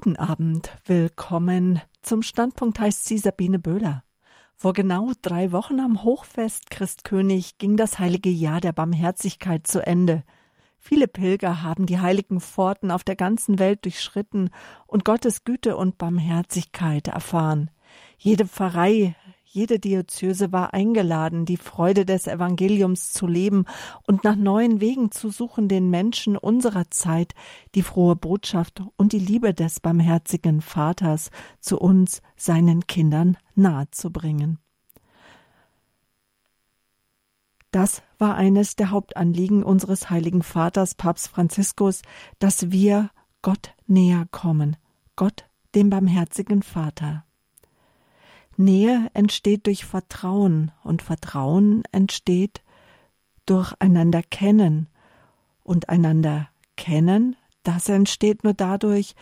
Guten Abend, willkommen. Zum Standpunkt heißt sie Sabine Böhler. Vor genau drei Wochen am Hochfest Christkönig ging das heilige Jahr der Barmherzigkeit zu Ende. Viele Pilger haben die heiligen Pforten auf der ganzen Welt durchschritten und Gottes Güte und Barmherzigkeit erfahren. Jede Pfarrei jede Diözese war eingeladen, die Freude des Evangeliums zu leben und nach neuen Wegen zu suchen, den Menschen unserer Zeit die frohe Botschaft und die Liebe des barmherzigen Vaters zu uns, seinen Kindern, nahezubringen. Das war eines der Hauptanliegen unseres heiligen Vaters Papst Franziskus, dass wir Gott näher kommen, Gott dem barmherzigen Vater. Nähe entsteht durch Vertrauen und Vertrauen entsteht durch einander kennen und einander kennen, das entsteht nur dadurch,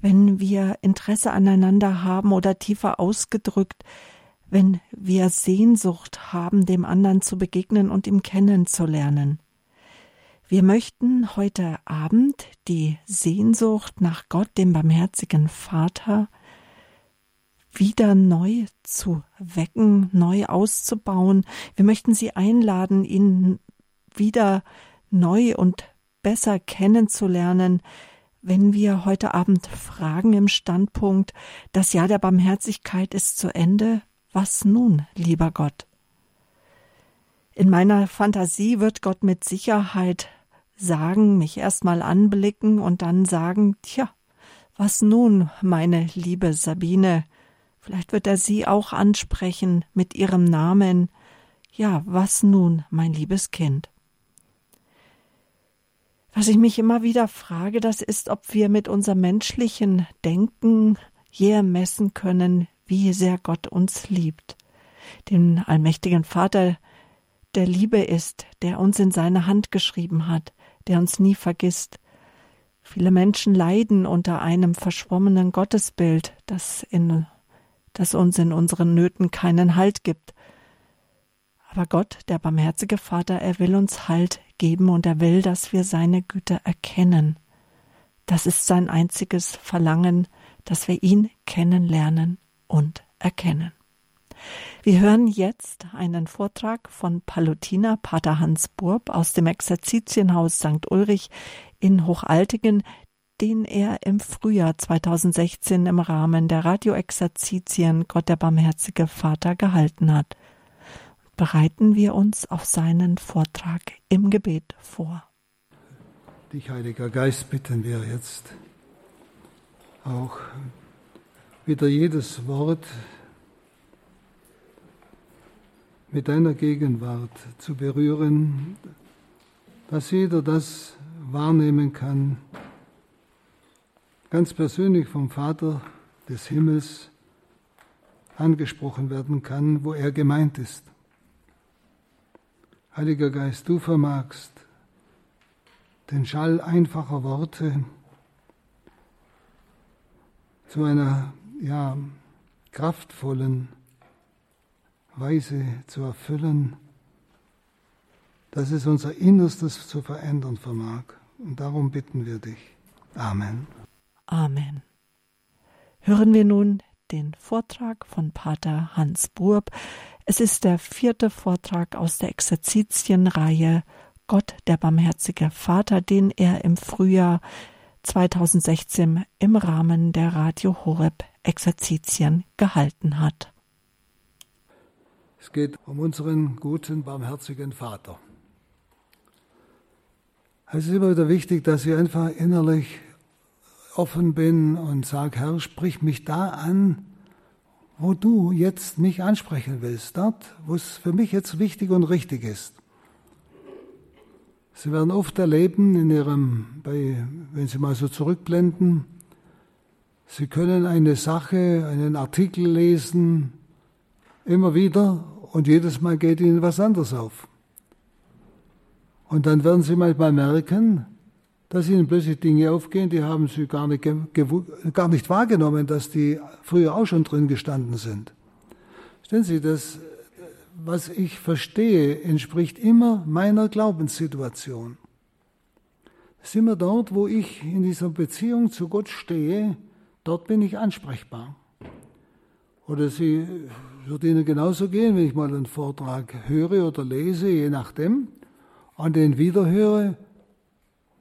wenn wir Interesse aneinander haben oder tiefer ausgedrückt, wenn wir Sehnsucht haben, dem anderen zu begegnen und ihm kennenzulernen. Wir möchten heute Abend die Sehnsucht nach Gott, dem barmherzigen Vater, wieder neu zu wecken, neu auszubauen. Wir möchten Sie einladen, ihn wieder neu und besser kennenzulernen, wenn wir heute Abend fragen im Standpunkt, das Jahr der Barmherzigkeit ist zu Ende, was nun, lieber Gott? In meiner Fantasie wird Gott mit Sicherheit sagen, mich erstmal anblicken und dann sagen, tja, was nun, meine liebe Sabine, Vielleicht wird er sie auch ansprechen mit ihrem Namen. Ja, was nun, mein liebes Kind? Was ich mich immer wieder frage, das ist, ob wir mit unserem menschlichen Denken je ermessen können, wie sehr Gott uns liebt. Den allmächtigen Vater der Liebe ist, der uns in seine Hand geschrieben hat, der uns nie vergisst. Viele Menschen leiden unter einem verschwommenen Gottesbild, das in das uns in unseren Nöten keinen Halt gibt. Aber Gott, der barmherzige Vater, er will uns Halt geben und er will, dass wir seine Güte erkennen. Das ist sein einziges Verlangen, dass wir ihn kennenlernen und erkennen. Wir hören jetzt einen Vortrag von Palutiner Pater Hans Burb aus dem Exerzitienhaus St. Ulrich in Hochaltingen, den er im Frühjahr 2016 im Rahmen der Radioexerzitien Gott der barmherzige Vater gehalten hat. Bereiten wir uns auf seinen Vortrag im Gebet vor. Dich, Heiliger Geist, bitten wir jetzt auch wieder jedes Wort mit deiner Gegenwart zu berühren, dass jeder das wahrnehmen kann, ganz persönlich vom Vater des Himmels angesprochen werden kann, wo er gemeint ist. Heiliger Geist, du vermagst den Schall einfacher Worte zu einer ja, kraftvollen Weise zu erfüllen, dass es unser Innerstes zu verändern vermag. Und darum bitten wir dich. Amen. Amen. Hören wir nun den Vortrag von Pater Hans Burb. Es ist der vierte Vortrag aus der Exerzitienreihe Gott, der barmherzige Vater, den er im Frühjahr 2016 im Rahmen der Radio Horeb Exerzitien gehalten hat. Es geht um unseren guten, barmherzigen Vater. Es ist immer wieder wichtig, dass wir einfach innerlich offen bin und sage, Herr, sprich mich da an, wo du jetzt mich ansprechen willst, dort, wo es für mich jetzt wichtig und richtig ist. Sie werden oft erleben in ihrem, bei, wenn Sie mal so zurückblenden, Sie können eine Sache, einen Artikel lesen, immer wieder und jedes Mal geht Ihnen was anderes auf. Und dann werden Sie manchmal merken, dass ihnen plötzlich Dinge aufgehen, die haben sie gar nicht, gar nicht wahrgenommen, dass die früher auch schon drin gestanden sind. Stellen Sie, das, was ich verstehe, entspricht immer meiner Glaubenssituation. Ist immer dort, wo ich in dieser Beziehung zu Gott stehe, dort bin ich ansprechbar. Oder sie wird Ihnen genauso gehen, wenn ich mal einen Vortrag höre oder lese, je nachdem, und den wiederhöre,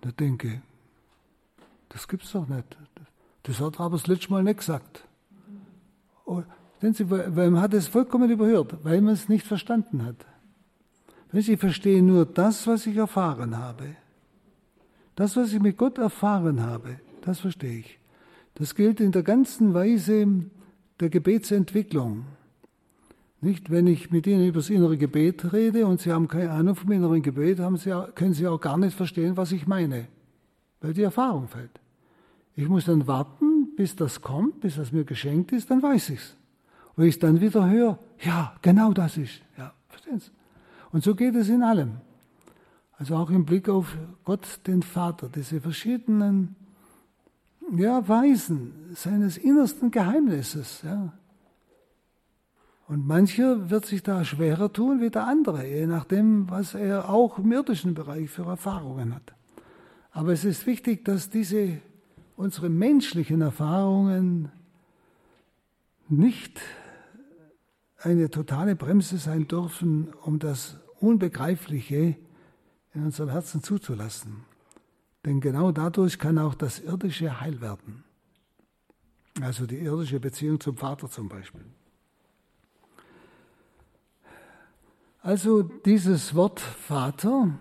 da denke, das gibt's doch nicht. Das hat er aber das letzte Mal nicht gesagt. Und, Sie, weil man hat es vollkommen überhört, weil man es nicht verstanden hat. Ich verstehe nur das, was ich erfahren habe. Das, was ich mit Gott erfahren habe, das verstehe ich. Das gilt in der ganzen Weise der Gebetsentwicklung. Nicht, wenn ich mit Ihnen über das innere Gebet rede und Sie haben keine Ahnung vom inneren Gebet, Sie, können Sie auch gar nicht verstehen, was ich meine, weil die Erfahrung fällt. Ich muss dann warten, bis das kommt, bis das mir geschenkt ist, dann weiß ich's. Und ich dann wieder höre, ja, genau das ist. Ja, verstehen Sie? Und so geht es in allem. Also auch im Blick auf Gott, den Vater, diese verschiedenen ja, Weisen seines innersten Geheimnisses. Ja. Und mancher wird sich da schwerer tun wie der andere, je nachdem, was er auch im irdischen Bereich für Erfahrungen hat. Aber es ist wichtig, dass diese unsere menschlichen Erfahrungen nicht eine totale Bremse sein dürfen, um das Unbegreifliche in unserem Herzen zuzulassen. Denn genau dadurch kann auch das Irdische heil werden. Also die irdische Beziehung zum Vater zum Beispiel. Also dieses Wort Vater,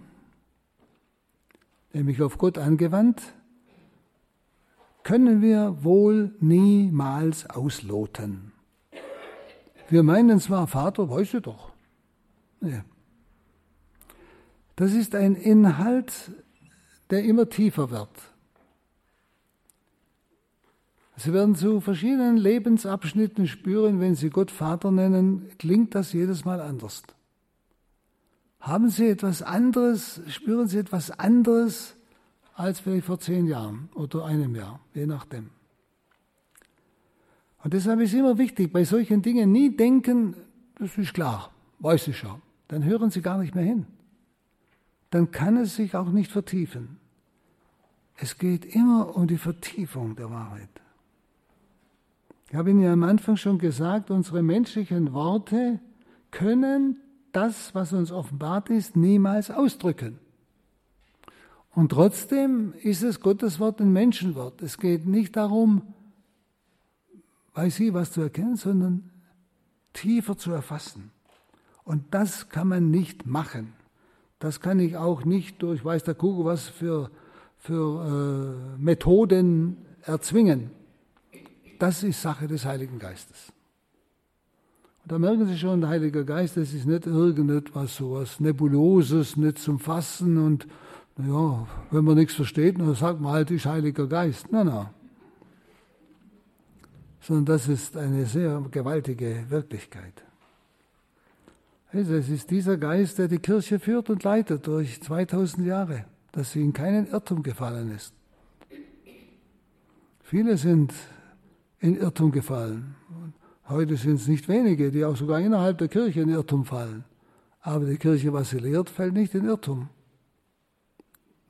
nämlich auf Gott angewandt, können wir wohl niemals ausloten. Wir meinen zwar, Vater, weißt du doch. Nee. Das ist ein Inhalt, der immer tiefer wird. Sie werden zu verschiedenen Lebensabschnitten spüren, wenn Sie Gott Vater nennen, klingt das jedes Mal anders. Haben Sie etwas anderes, spüren Sie etwas anderes als vielleicht vor zehn Jahren oder einem Jahr, je nachdem. Und deshalb ist immer wichtig, bei solchen Dingen nie denken, das ist klar, weiß ich schon. Dann hören Sie gar nicht mehr hin. Dann kann es sich auch nicht vertiefen. Es geht immer um die Vertiefung der Wahrheit. Ich habe Ihnen ja am Anfang schon gesagt, unsere menschlichen Worte können das, was uns offenbart ist, niemals ausdrücken. Und trotzdem ist es Gottes Wort ein Menschenwort. Es geht nicht darum, bei sie was zu erkennen, sondern tiefer zu erfassen. Und das kann man nicht machen. Das kann ich auch nicht durch weiß der Kugel was für, für äh, Methoden erzwingen. Das ist Sache des Heiligen Geistes. Und da merken Sie schon, der Heilige Geist, das ist nicht irgendetwas so was Nebuloses, nicht zum Fassen und naja, wenn man nichts versteht, dann sagt man halt, ist Heiliger Geist. Nein, nein. Sondern das ist eine sehr gewaltige Wirklichkeit. Also es ist dieser Geist, der die Kirche führt und leitet durch 2000 Jahre, dass sie in keinen Irrtum gefallen ist. Viele sind in Irrtum gefallen. Heute sind es nicht wenige, die auch sogar innerhalb der Kirche in Irrtum fallen. Aber die Kirche, was sie lehrt, fällt nicht in Irrtum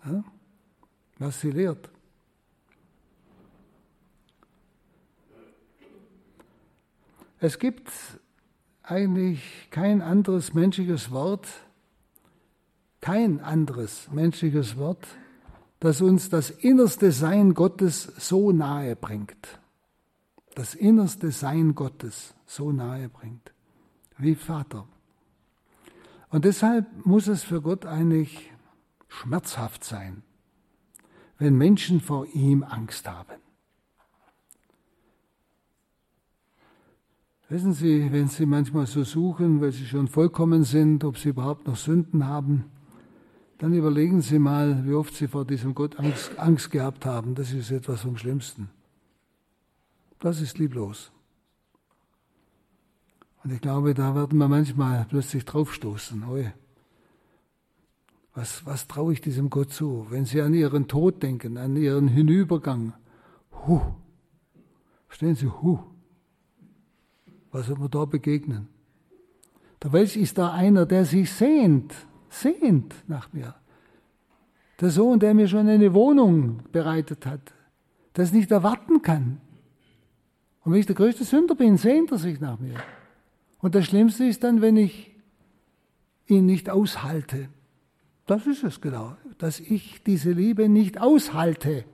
ja, was sie lehrt. Es gibt eigentlich kein anderes menschliches Wort, kein anderes menschliches Wort, das uns das innerste Sein Gottes so nahe bringt. Das innerste Sein Gottes so nahe bringt. Wie Vater. Und deshalb muss es für Gott eigentlich schmerzhaft sein, wenn Menschen vor ihm Angst haben. Wissen Sie, wenn Sie manchmal so suchen, weil Sie schon vollkommen sind, ob Sie überhaupt noch Sünden haben, dann überlegen Sie mal, wie oft Sie vor diesem Gott Angst, Angst gehabt haben. Das ist etwas vom Schlimmsten. Das ist lieblos. Und ich glaube, da werden wir manchmal plötzlich draufstoßen. Oh, was, was traue ich diesem Gott zu? Wenn Sie an Ihren Tod denken, an Ihren Hinübergang, hu, stehen Sie, hu, was wird mir da begegnen? Der Welch ist da einer, der sich sehnt, sehnt nach mir. Der Sohn, der mir schon eine Wohnung bereitet hat, das nicht erwarten kann, Und wenn ich der größte Sünder bin, sehnt er sich nach mir. Und das Schlimmste ist dann, wenn ich ihn nicht aushalte. Das ist es genau, dass ich diese Liebe nicht aushalte.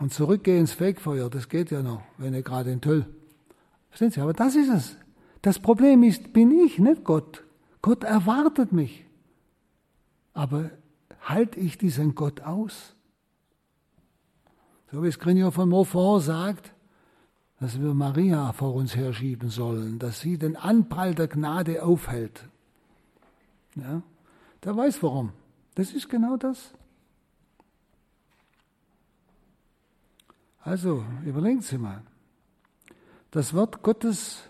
Und zurückgehe ins Fegfeuer, das geht ja noch, wenn er gerade in Töll. Verstehen Sie? Aber das ist es. Das Problem ist, bin ich, nicht Gott. Gott erwartet mich. Aber halte ich diesen Gott aus? Wie es Grignon von Montfort sagt, dass wir Maria vor uns herschieben sollen, dass sie den Anprall der Gnade aufhält. Ja, der weiß warum. Das ist genau das. Also, überlegen Sie mal. Das Wort Gottes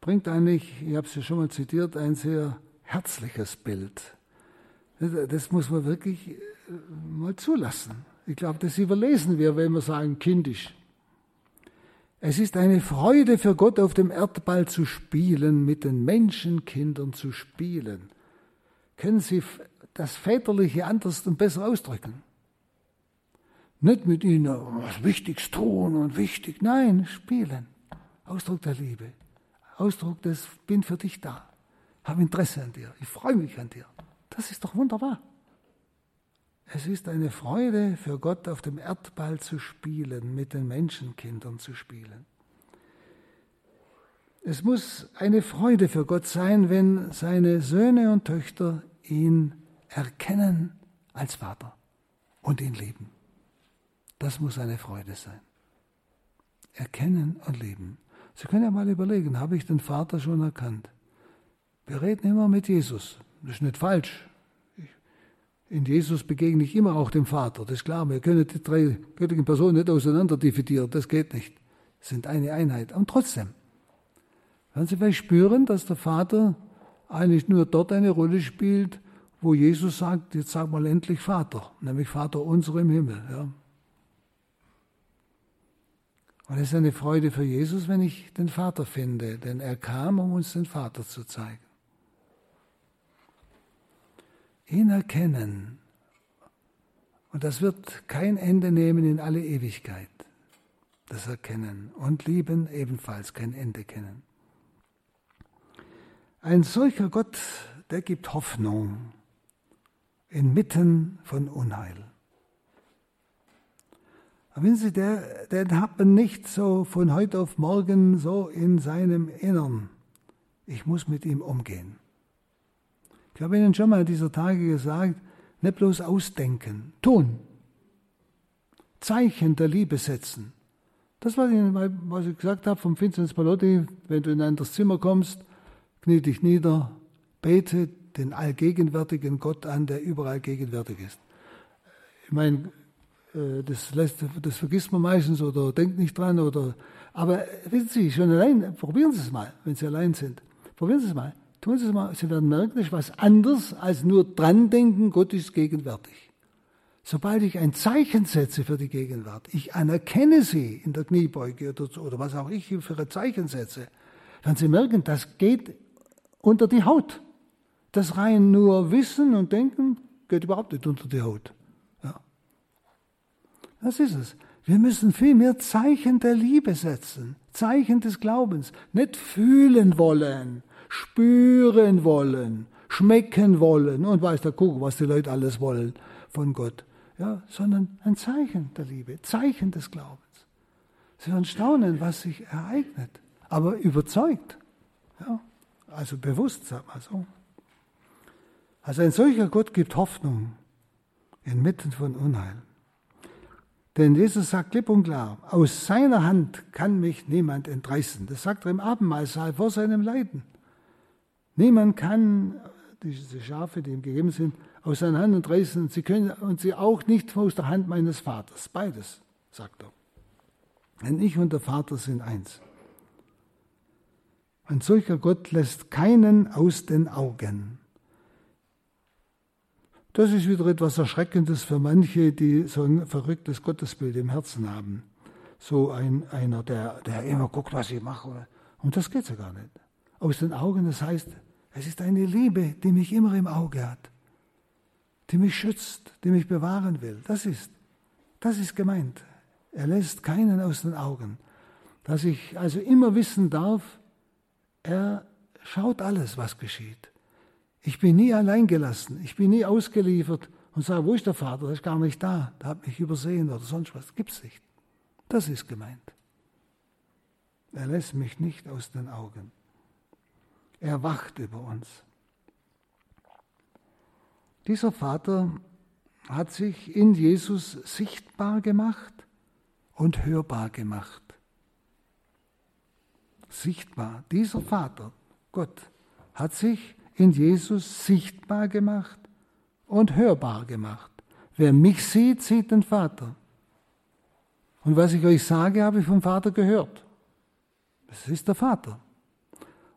bringt eigentlich, ich habe es ja schon mal zitiert, ein sehr herzliches Bild. Das muss man wirklich äh, mal zulassen. Ich glaube, das überlesen wir, wenn wir sagen kindisch. Es ist eine Freude für Gott, auf dem Erdball zu spielen, mit den Menschenkindern zu spielen. Können Sie das Väterliche anders und besser ausdrücken? Nicht mit ihnen was Wichtiges tun und wichtig, nein, spielen. Ausdruck der Liebe. Ausdruck des, bin für dich da. Habe Interesse an dir. Ich freue mich an dir. Das ist doch wunderbar. Es ist eine Freude für Gott, auf dem Erdball zu spielen, mit den Menschenkindern zu spielen. Es muss eine Freude für Gott sein, wenn seine Söhne und Töchter ihn erkennen als Vater und ihn lieben. Das muss eine Freude sein. Erkennen und lieben. Sie können ja mal überlegen, habe ich den Vater schon erkannt? Wir reden immer mit Jesus. Das ist nicht falsch. In Jesus begegne ich immer auch dem Vater. Das ist klar. Wir können die drei göttlichen Personen nicht auseinander dividieren. Das geht nicht. Das sind eine Einheit. Und trotzdem werden Sie vielleicht spüren, dass der Vater eigentlich nur dort eine Rolle spielt, wo Jesus sagt, jetzt sag mal endlich Vater, nämlich Vater unser im Himmel. Ja. Und es ist eine Freude für Jesus, wenn ich den Vater finde, denn er kam, um uns den Vater zu zeigen. Ihn erkennen. Und das wird kein Ende nehmen in alle Ewigkeit. Das Erkennen. Und lieben ebenfalls kein Ende kennen. Ein solcher Gott, der gibt Hoffnung inmitten von Unheil. Aber wissen Sie, der, den hat man nicht so von heute auf morgen so in seinem Innern. Ich muss mit ihm umgehen. Ich habe Ihnen schon mal dieser Tage gesagt, nicht bloß ausdenken, tun. Zeichen der Liebe setzen. Das war, was ich gesagt habe vom Vinzenz Palotti, wenn du in ein anderes Zimmer kommst, knie dich nieder, bete den allgegenwärtigen Gott an, der überall gegenwärtig ist. Ich meine, äh, das, lässt, das vergisst man meistens oder denkt nicht dran. Oder, aber wissen Sie, schon allein, probieren Sie es mal, wenn Sie allein sind. Probieren Sie es mal. Tun Sie es mal. Sie werden merken, das ist was anderes als nur dran denken, Gott ist gegenwärtig. Sobald ich ein Zeichen setze für die Gegenwart, ich anerkenne sie in der Kniebeuge oder, oder was auch ich für ein Zeichen setze, dann Sie merken, das geht unter die Haut. Das rein nur Wissen und Denken geht überhaupt nicht unter die Haut. Das ist es. Wir müssen viel mehr Zeichen der Liebe setzen, Zeichen des Glaubens, nicht fühlen wollen, spüren wollen, schmecken wollen und weiß der Kuckuck, was die Leute alles wollen von Gott, ja, sondern ein Zeichen der Liebe, Zeichen des Glaubens. Sie werden staunen, was sich ereignet, aber überzeugt, ja, also bewusst, sag mal so. Also ein solcher Gott gibt Hoffnung inmitten von Unheil. Denn Jesus sagt klipp und klar, aus seiner Hand kann mich niemand entreißen. Das sagt er im Abendmahlsaal vor seinem Leiden. Niemand kann diese Schafe, die ihm gegeben sind, aus seiner Hand entreißen. Sie können und sie auch nicht aus der Hand meines Vaters. Beides, sagt er. Denn ich und der Vater sind eins. Ein solcher Gott lässt keinen aus den Augen. Das ist wieder etwas Erschreckendes für manche, die so ein verrücktes Gottesbild im Herzen haben. So ein, einer, der, der immer guckt, was ich mache. Und das geht so gar nicht. Aus den Augen, das heißt, es ist eine Liebe, die mich immer im Auge hat, die mich schützt, die mich bewahren will. Das ist, das ist gemeint. Er lässt keinen aus den Augen. Dass ich also immer wissen darf, er schaut alles, was geschieht. Ich bin nie allein gelassen, ich bin nie ausgeliefert und sage, wo ist der Vater? Der ist gar nicht da, der hat mich übersehen oder sonst was. Gibt's nicht. Das ist gemeint. Er lässt mich nicht aus den Augen. Er wacht über uns. Dieser Vater hat sich in Jesus sichtbar gemacht und hörbar gemacht. Sichtbar. Dieser Vater, Gott, hat sich in Jesus sichtbar gemacht und hörbar gemacht. Wer mich sieht, sieht den Vater. Und was ich euch sage, habe ich vom Vater gehört. Das ist der Vater.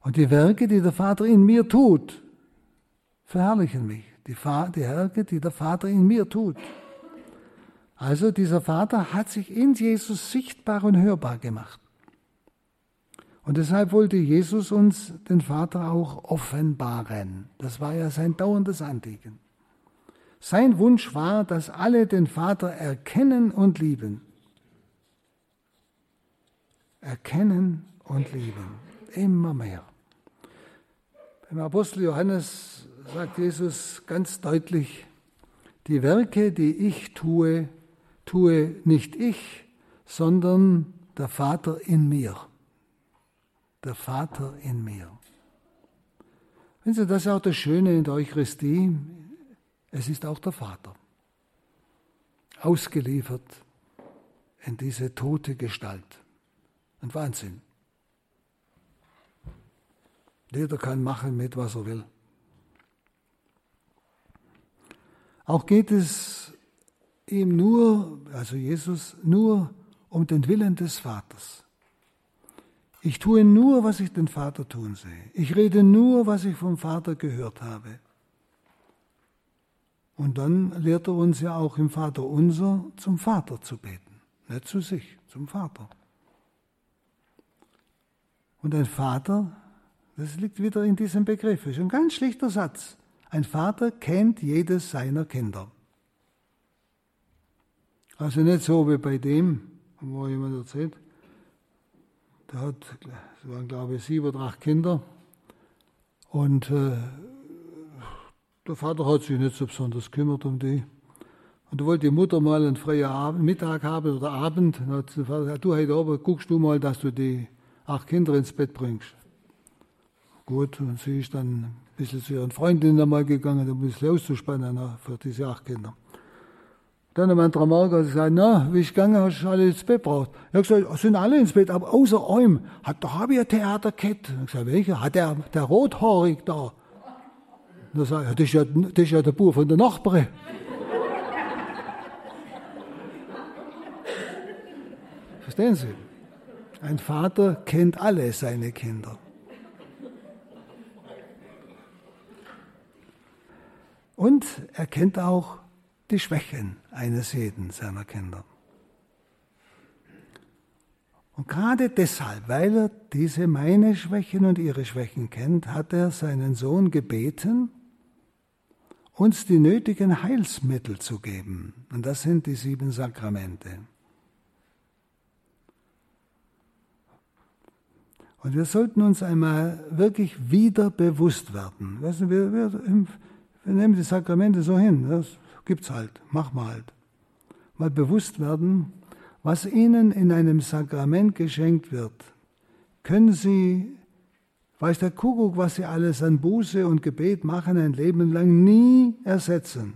Und die Werke, die der Vater in mir tut, verherrlichen mich. Die, die Werke, die der Vater in mir tut. Also dieser Vater hat sich in Jesus sichtbar und hörbar gemacht. Und deshalb wollte Jesus uns den Vater auch offenbaren. Das war ja sein dauerndes Anliegen. Sein Wunsch war, dass alle den Vater erkennen und lieben. Erkennen und lieben. Immer mehr. Beim Apostel Johannes sagt Jesus ganz deutlich, die Werke, die ich tue, tue nicht ich, sondern der Vater in mir der Vater in mir. Wenn Sie, das ist auch das Schöne in der Eucharistie, es ist auch der Vater, ausgeliefert in diese tote Gestalt. Ein Wahnsinn. Jeder kann machen mit, was er will. Auch geht es ihm nur, also Jesus, nur um den Willen des Vaters. Ich tue nur, was ich den Vater tun sehe. Ich rede nur, was ich vom Vater gehört habe. Und dann lehrt er uns ja auch im Vater unser zum Vater zu beten. Nicht zu sich, zum Vater. Und ein Vater, das liegt wieder in diesem Begriff, ist ein ganz schlichter Satz. Ein Vater kennt jedes seiner Kinder. Also nicht so wie bei dem, wo jemand erzählt, der hat, es waren glaube ich sieben oder acht Kinder. Und äh, der Vater hat sich nicht so besonders kümmert um die. Und da wollte die Mutter mal einen freien Abend, Mittag haben oder Abend. Und hat der Vater gesagt, du heute Abend guckst du mal, dass du die acht Kinder ins Bett bringst. Gut, und sie ist dann ein bisschen zu ihren Freundinnen einmal gegangen, um ein bisschen auszuspannen für diese acht Kinder. Dann hat mein Dramaker gesagt, na, wie ich gegangen, hast du alle ins Bett braucht. Er hat gesagt, sind alle ins Bett, aber außer einem. Hat, da habe ich ein Theater gehabt. Ich gesagt, welcher? Hat der, der rothaarig da. Da sag ich, das ist ja, das ist ja der Bub von der Nachbarin. Verstehen Sie? Ein Vater kennt alle seine Kinder. Und er kennt auch die Schwächen eines jeden seiner Kinder. Und gerade deshalb, weil er diese meine Schwächen und ihre Schwächen kennt, hat er seinen Sohn gebeten, uns die nötigen Heilsmittel zu geben. Und das sind die sieben Sakramente. Und wir sollten uns einmal wirklich wieder bewusst werden. Weißt du, wir, wir, wir nehmen die Sakramente so hin. Das gibt's halt, mach mal halt. Mal bewusst werden, was Ihnen in einem Sakrament geschenkt wird, können Sie, weiß der Kuckuck, was Sie alles an Buße und Gebet machen, ein Leben lang nie ersetzen.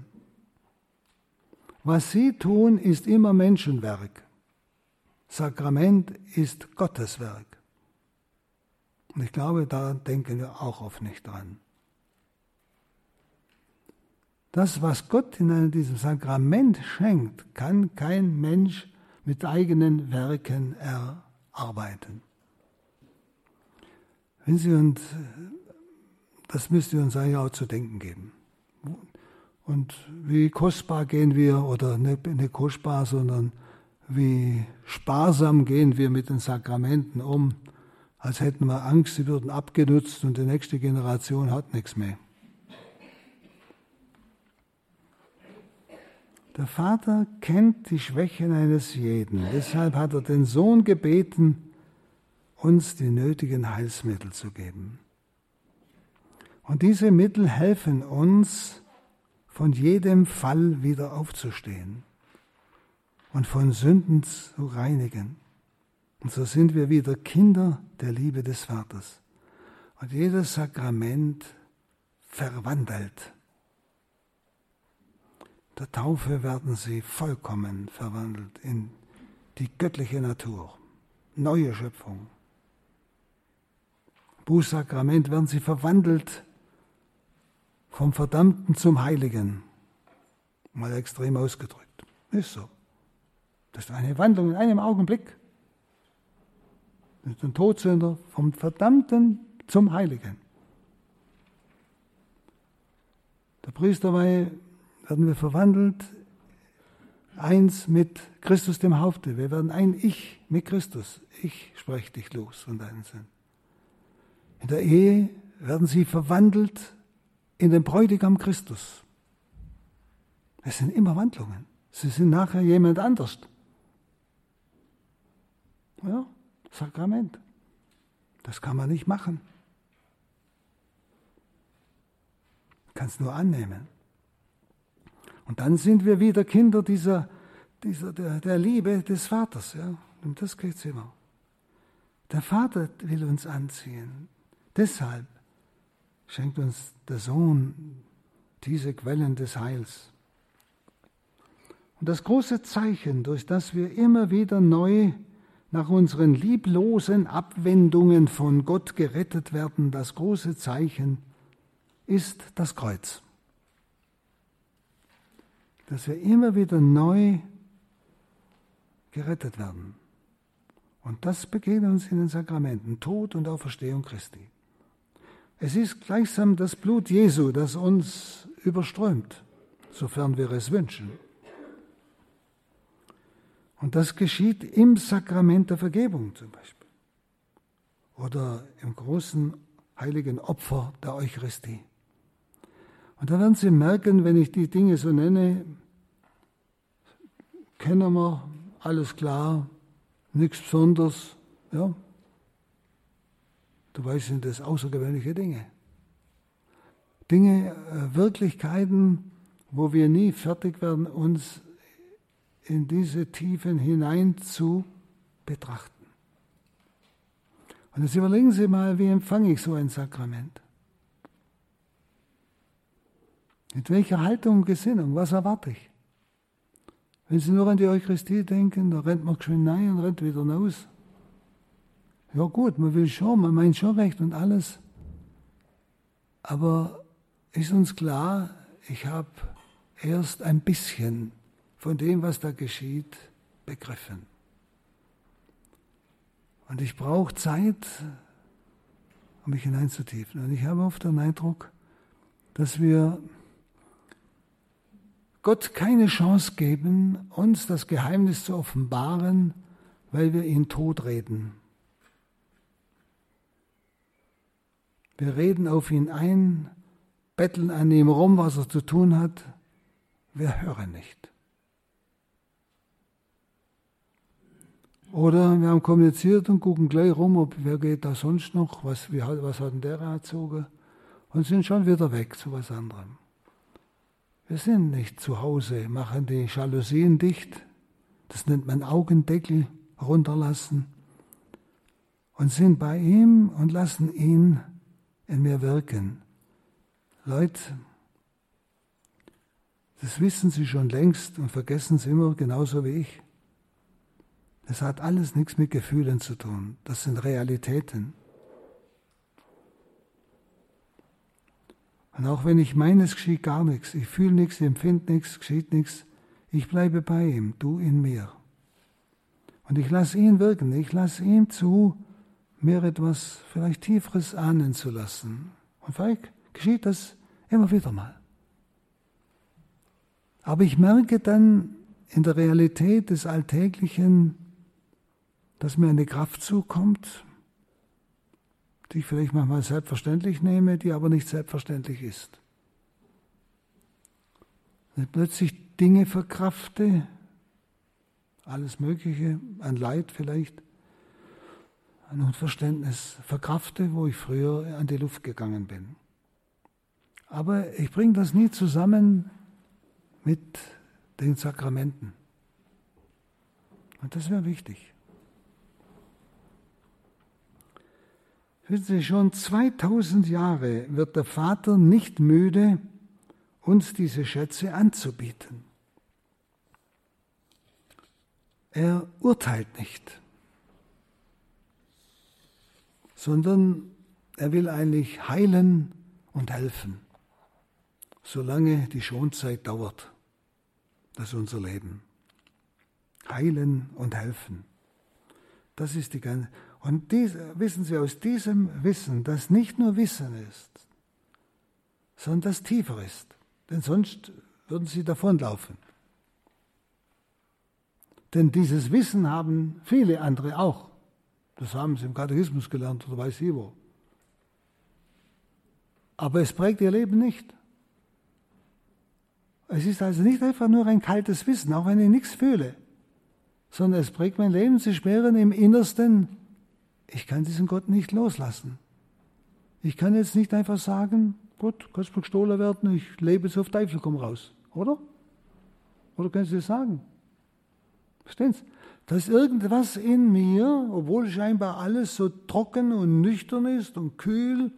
Was Sie tun, ist immer Menschenwerk. Sakrament ist Gotteswerk. Und ich glaube, da denken wir auch oft nicht dran. Das, was Gott in diesem Sakrament schenkt, kann kein Mensch mit eigenen Werken erarbeiten. Wenn Sie und das müsste uns eigentlich auch zu denken geben. Und wie kostbar gehen wir, oder nicht kostbar, sondern wie sparsam gehen wir mit den Sakramenten um, als hätten wir Angst, sie würden abgenutzt und die nächste Generation hat nichts mehr. Der Vater kennt die Schwächen eines jeden. Deshalb hat er den Sohn gebeten, uns die nötigen Heilsmittel zu geben. Und diese Mittel helfen uns, von jedem Fall wieder aufzustehen und von Sünden zu reinigen. Und so sind wir wieder Kinder der Liebe des Vaters. Und jedes Sakrament verwandelt. Der Taufe werden sie vollkommen verwandelt in die göttliche Natur, neue Schöpfung. Bußsakrament werden sie verwandelt vom Verdammten zum Heiligen. Mal extrem ausgedrückt. Ist so. Das ist eine Wandlung in einem Augenblick. Das ist ein Todsünder vom Verdammten zum Heiligen. Der Priesterweihe werden wir verwandelt, eins mit Christus dem Haupte. Wir werden ein Ich mit Christus. Ich spreche dich los von deinen Sünden. In der Ehe werden sie verwandelt in den Bräutigam Christus. Es sind immer Wandlungen. Sie sind nachher jemand anders. Ja, Sakrament. Das kann man nicht machen. Man kann es nur annehmen. Und dann sind wir wieder Kinder dieser, dieser der, der Liebe des Vaters. Ja? Um das geht es immer. Der Vater will uns anziehen. Deshalb schenkt uns der Sohn diese Quellen des Heils. Und das große Zeichen, durch das wir immer wieder neu nach unseren lieblosen Abwendungen von Gott gerettet werden, das große Zeichen ist das Kreuz. Dass wir immer wieder neu gerettet werden. Und das begegnet uns in den Sakramenten, Tod und Auferstehung Christi. Es ist gleichsam das Blut Jesu, das uns überströmt, sofern wir es wünschen. Und das geschieht im Sakrament der Vergebung zum Beispiel. Oder im großen heiligen Opfer der Eucharistie. Und da werden Sie merken, wenn ich die Dinge so nenne, kennen wir, alles klar, nichts Besonderes. Ja. Du weißt, sind das außergewöhnliche Dinge. Dinge, äh, Wirklichkeiten, wo wir nie fertig werden, uns in diese Tiefen hinein zu betrachten. Und jetzt überlegen Sie mal, wie empfange ich so ein Sakrament? Mit welcher Haltung und Gesinnung? Was erwarte ich? Wenn Sie nur an die Eucharistie denken, da rennt man schön rein und rennt wieder raus. Ja gut, man will schon, man meint schon recht und alles. Aber ist uns klar, ich habe erst ein bisschen von dem, was da geschieht, begriffen. Und ich brauche Zeit, um mich hineinzutiefen. Und ich habe oft den Eindruck, dass wir Gott keine Chance geben, uns das Geheimnis zu offenbaren, weil wir ihn totreden. Wir reden auf ihn ein, betteln an ihm rum, was er zu tun hat. Wir hören nicht. Oder wir haben kommuniziert und gucken gleich rum, ob wer geht da sonst noch, was, wie, was hat denn der erzogen und sind schon wieder weg zu was anderem. Wir sind nicht zu Hause, machen die Jalousien dicht, das nennt man Augendeckel runterlassen und sind bei ihm und lassen ihn in mir wirken. Leute, das wissen Sie schon längst und vergessen Sie immer genauso wie ich. Es hat alles nichts mit Gefühlen zu tun. Das sind Realitäten. Und auch wenn ich meine, es geschieht gar nichts, ich fühle nichts, ich empfinde nichts, geschieht nichts, ich bleibe bei ihm, du in mir. Und ich lasse ihn wirken, ich lasse ihm zu, mir etwas vielleicht Tieferes ahnen zu lassen. Und vielleicht geschieht das immer wieder mal. Aber ich merke dann in der Realität des Alltäglichen, dass mir eine Kraft zukommt, die ich vielleicht manchmal selbstverständlich nehme, die aber nicht selbstverständlich ist. Und plötzlich Dinge verkrafte, alles Mögliche, ein Leid vielleicht, ein Unverständnis verkrafte, wo ich früher an die Luft gegangen bin. Aber ich bringe das nie zusammen mit den Sakramenten. Und das wäre wichtig. Schon 2000 Jahre wird der Vater nicht müde, uns diese Schätze anzubieten. Er urteilt nicht, sondern er will eigentlich heilen und helfen, solange die Schonzeit dauert. Das ist unser Leben. Heilen und helfen. Das ist die ganze. Und dies, wissen Sie, aus diesem Wissen, das nicht nur Wissen ist, sondern das tiefer ist, denn sonst würden Sie davonlaufen. Denn dieses Wissen haben viele andere auch. Das haben sie im Katechismus gelernt oder weiß ich wo. Aber es prägt ihr Leben nicht. Es ist also nicht einfach nur ein kaltes Wissen, auch wenn ich nichts fühle, sondern es prägt mein Leben. Sie spüren im Innersten, ich kann diesen Gott nicht loslassen. Ich kann jetzt nicht einfach sagen, Gott, kannst du gestohlen werden, ich lebe jetzt auf Teufel, komm raus. Oder? Oder können Sie das sagen? Verstehen Sie? Da ist irgendwas in mir, obwohl scheinbar alles so trocken und nüchtern ist und kühl,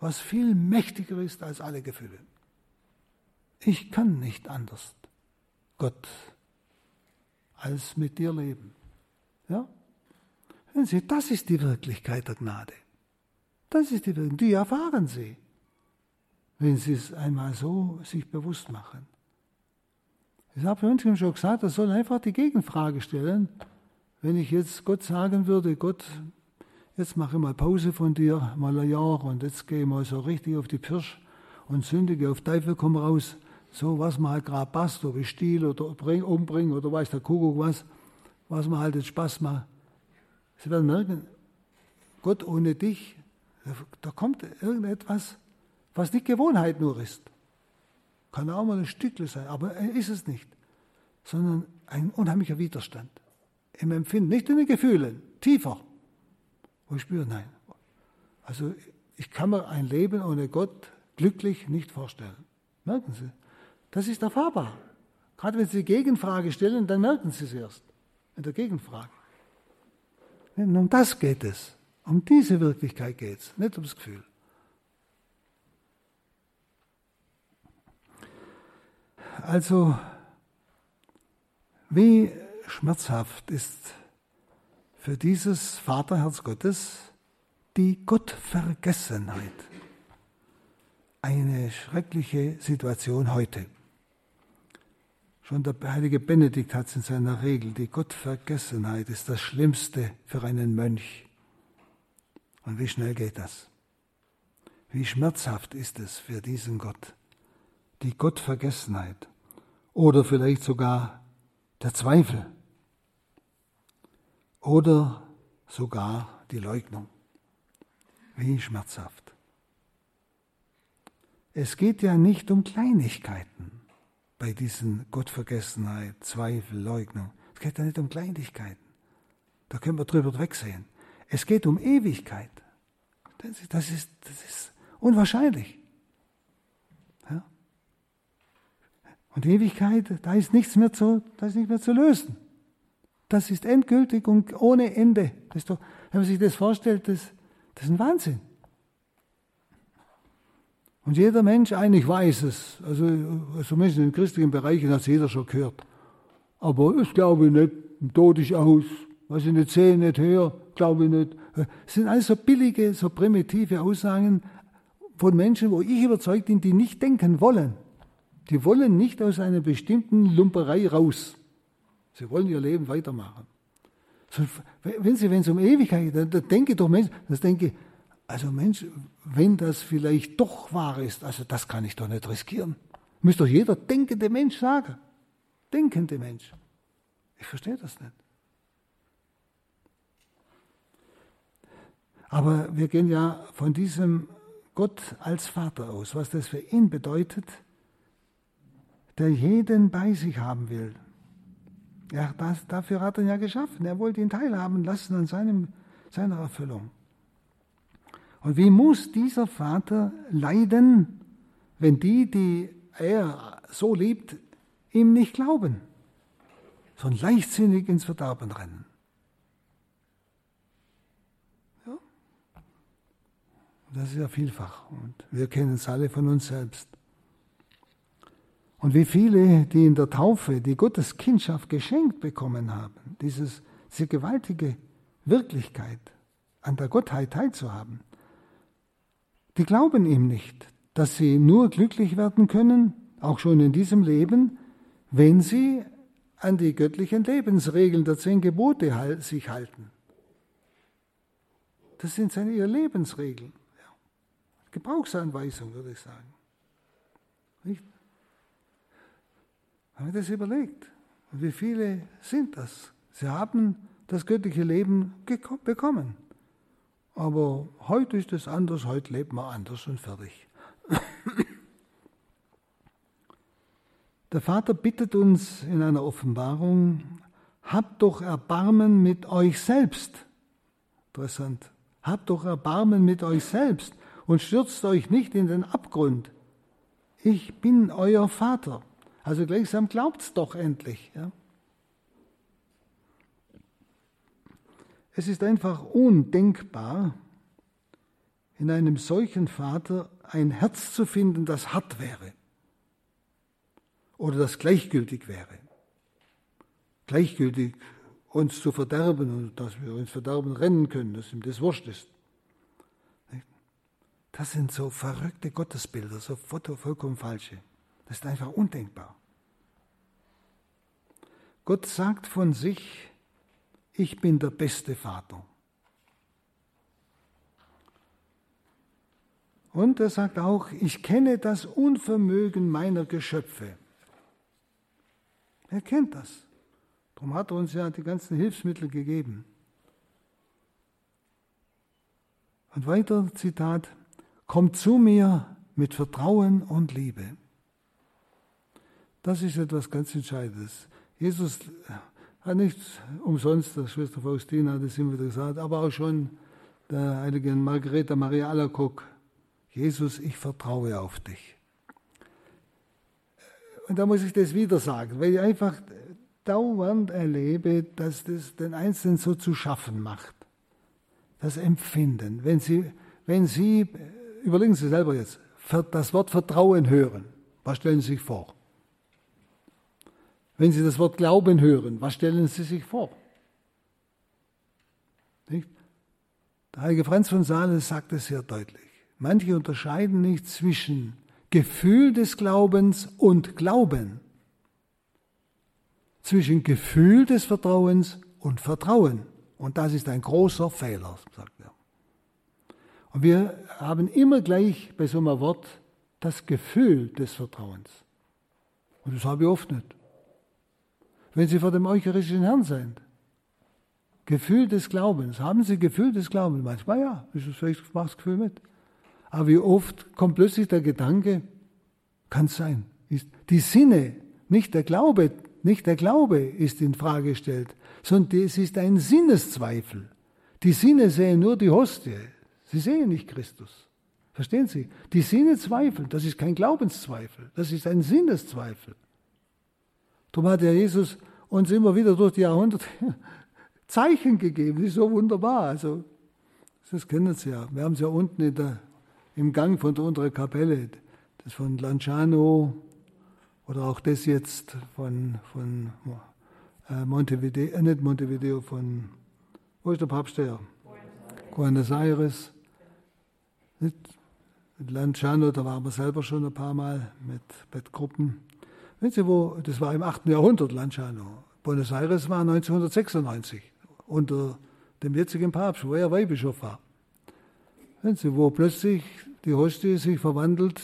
was viel mächtiger ist als alle Gefühle. Ich kann nicht anders, Gott, als mit dir leben. Ja? Sehen Sie, das ist die Wirklichkeit der Gnade. Das ist die Wirklichkeit. Die erfahren Sie, wenn Sie es einmal so sich bewusst machen. Ich habe vorhin schon gesagt, er soll einfach die Gegenfrage stellen. Wenn ich jetzt Gott sagen würde, Gott, jetzt mache ich mal Pause von dir, mal ein Jahr und jetzt gehe ich mal so richtig auf die Pirsch und sündige auf Teufel, komm raus. So, was man halt gerade passt, ob ich stiel oder bring, umbringe oder weiß der Kuckuck was, was man halt jetzt Spaß macht. Sie werden merken, Gott ohne dich, da kommt irgendetwas, was nicht Gewohnheit nur ist. Kann auch mal ein Stückle sein, aber er ist es nicht. Sondern ein unheimlicher Widerstand. Im Empfinden, nicht in den Gefühlen, tiefer. Wo ich spüre, nein. Also ich kann mir ein Leben ohne Gott glücklich nicht vorstellen. Merken Sie? Das ist erfahrbar. Gerade wenn Sie die Gegenfrage stellen, dann merken Sie es erst. In der Gegenfrage. Um das geht es. Um diese Wirklichkeit geht es, nicht ums Gefühl. Also, wie schmerzhaft ist für dieses Vaterherz Gottes die Gottvergessenheit. Eine schreckliche Situation heute. Schon der heilige Benedikt hat es in seiner Regel, die Gottvergessenheit ist das Schlimmste für einen Mönch. Und wie schnell geht das? Wie schmerzhaft ist es für diesen Gott? die Gottvergessenheit oder vielleicht sogar der Zweifel oder sogar die Leugnung. Wie schmerzhaft. Es geht ja nicht um Kleinigkeiten bei diesen Gottvergessenheit, Zweifel, Leugnung. Es geht ja nicht um Kleinigkeiten. Da können wir drüber wegsehen. Es geht um Ewigkeit. Das ist, das ist unwahrscheinlich. Und Ewigkeit, da ist nichts mehr zu, da ist nicht mehr zu lösen. Das ist endgültig und ohne Ende. Das doch, wenn man sich das vorstellt, das, das ist ein Wahnsinn. Und jeder Mensch eigentlich weiß es. Also zumindest im christlichen Bereich hat es jeder schon gehört. Aber ich glaube nicht, im Tod ist aus, was ich nicht sehe, nicht höre, glaube ich nicht. Es sind alles so billige, so primitive Aussagen von Menschen, wo ich überzeugt bin, die nicht denken wollen. Die wollen nicht aus einer bestimmten Lumperei raus. Sie wollen ihr Leben weitermachen. Wenn Sie, wenn es um Ewigkeit geht, dann, denke doch Mensch, das denke, also Mensch, wenn das vielleicht doch wahr ist, also das kann ich doch nicht riskieren. Müsste doch jeder denkende Mensch sagen. Denkende Mensch. Ich verstehe das nicht. Aber wir gehen ja von diesem Gott als Vater aus, was das für ihn bedeutet der jeden bei sich haben will. Ja, das, dafür hat er ihn ja geschaffen. Er wollte ihn teilhaben lassen an seinem, seiner Erfüllung. Und wie muss dieser Vater leiden, wenn die, die er so liebt, ihm nicht glauben, sondern leichtsinnig ins Verderben rennen? Ja. Das ist ja vielfach und wir kennen es alle von uns selbst. Und wie viele, die in der Taufe die Gottes Kindschaft geschenkt bekommen haben, dieses, diese gewaltige Wirklichkeit, an der Gottheit teilzuhaben, die glauben ihm nicht, dass sie nur glücklich werden können, auch schon in diesem Leben, wenn sie an die göttlichen Lebensregeln der zehn Gebote sich halten. Das sind seine ihre Lebensregeln. Gebrauchsanweisung, würde ich sagen. Nicht? Haben wir das überlegt? Wie viele sind das? Sie haben das göttliche Leben bekommen. Aber heute ist es anders, heute lebt man anders und fertig. Der Vater bittet uns in einer Offenbarung, habt doch Erbarmen mit euch selbst. Interessant. Habt doch Erbarmen mit euch selbst und stürzt euch nicht in den Abgrund. Ich bin euer Vater. Also gleichsam glaubt's doch endlich. Ja? Es ist einfach undenkbar, in einem solchen Vater ein Herz zu finden, das hart wäre oder das gleichgültig wäre. Gleichgültig uns zu verderben und dass wir uns verderben rennen können, dass ihm das wurscht ist. Das sind so verrückte Gottesbilder, so vollkommen falsche. Das ist einfach undenkbar. Gott sagt von sich, ich bin der beste Vater. Und er sagt auch, ich kenne das Unvermögen meiner Geschöpfe. Er kennt das. Darum hat er uns ja die ganzen Hilfsmittel gegeben. Und weiter Zitat, kommt zu mir mit Vertrauen und Liebe. Das ist etwas ganz Entscheidendes. Jesus hat nicht umsonst, der Schwester Faustina hat es immer wieder gesagt, aber auch schon der heiligen Margareta Maria Alacock, Jesus, ich vertraue auf dich. Und da muss ich das wieder sagen, weil ich einfach dauernd erlebe, dass das den Einzelnen so zu schaffen macht. Das Empfinden. Wenn Sie, wenn Sie, überlegen Sie selber jetzt, das Wort Vertrauen hören, was stellen Sie sich vor? Wenn Sie das Wort Glauben hören, was stellen Sie sich vor? Nicht? Der heilige Franz von Sales sagt es sehr deutlich. Manche unterscheiden nicht zwischen Gefühl des Glaubens und Glauben. Zwischen Gefühl des Vertrauens und Vertrauen. Und das ist ein großer Fehler, sagt er. Und wir haben immer gleich bei so einem Wort das Gefühl des Vertrauens. Und das habe ich oft nicht wenn Sie vor dem eucharistischen Herrn sind. Gefühl des Glaubens. Haben Sie Gefühl des Glaubens? Manchmal ja, ich mache das Gefühl mit. Aber wie oft kommt plötzlich der Gedanke, kann es sein, ist die Sinne, nicht der Glaube, nicht der Glaube ist in Frage gestellt, sondern es ist ein Sinneszweifel. Die Sinne sehen nur die Hostie, sie sehen nicht Christus. Verstehen Sie? Die Sinne zweifeln, das ist kein Glaubenszweifel, das ist ein Sinneszweifel. Darum hat ja Jesus uns immer wieder durch die Jahrhunderte Zeichen gegeben. Das ist so wunderbar. Also, das kennen Sie ja. Wir haben es ja unten der, im Gang von der unteren Kapelle, das von Lanciano oder auch das jetzt von, von äh, Montevideo, äh, nicht Montevideo, von, wo ist der Papst her? Buenos Aires. Mit Lanciano, da waren wir selber schon ein paar Mal mit, mit Gruppen. Wissen Sie, wo, das war im 8. Jahrhundert, Lanciano. Buenos Aires war 1996 unter dem jetzigen Papst, wo er Weihbischof war. Wissen Sie, wo plötzlich die Hostie sich verwandelt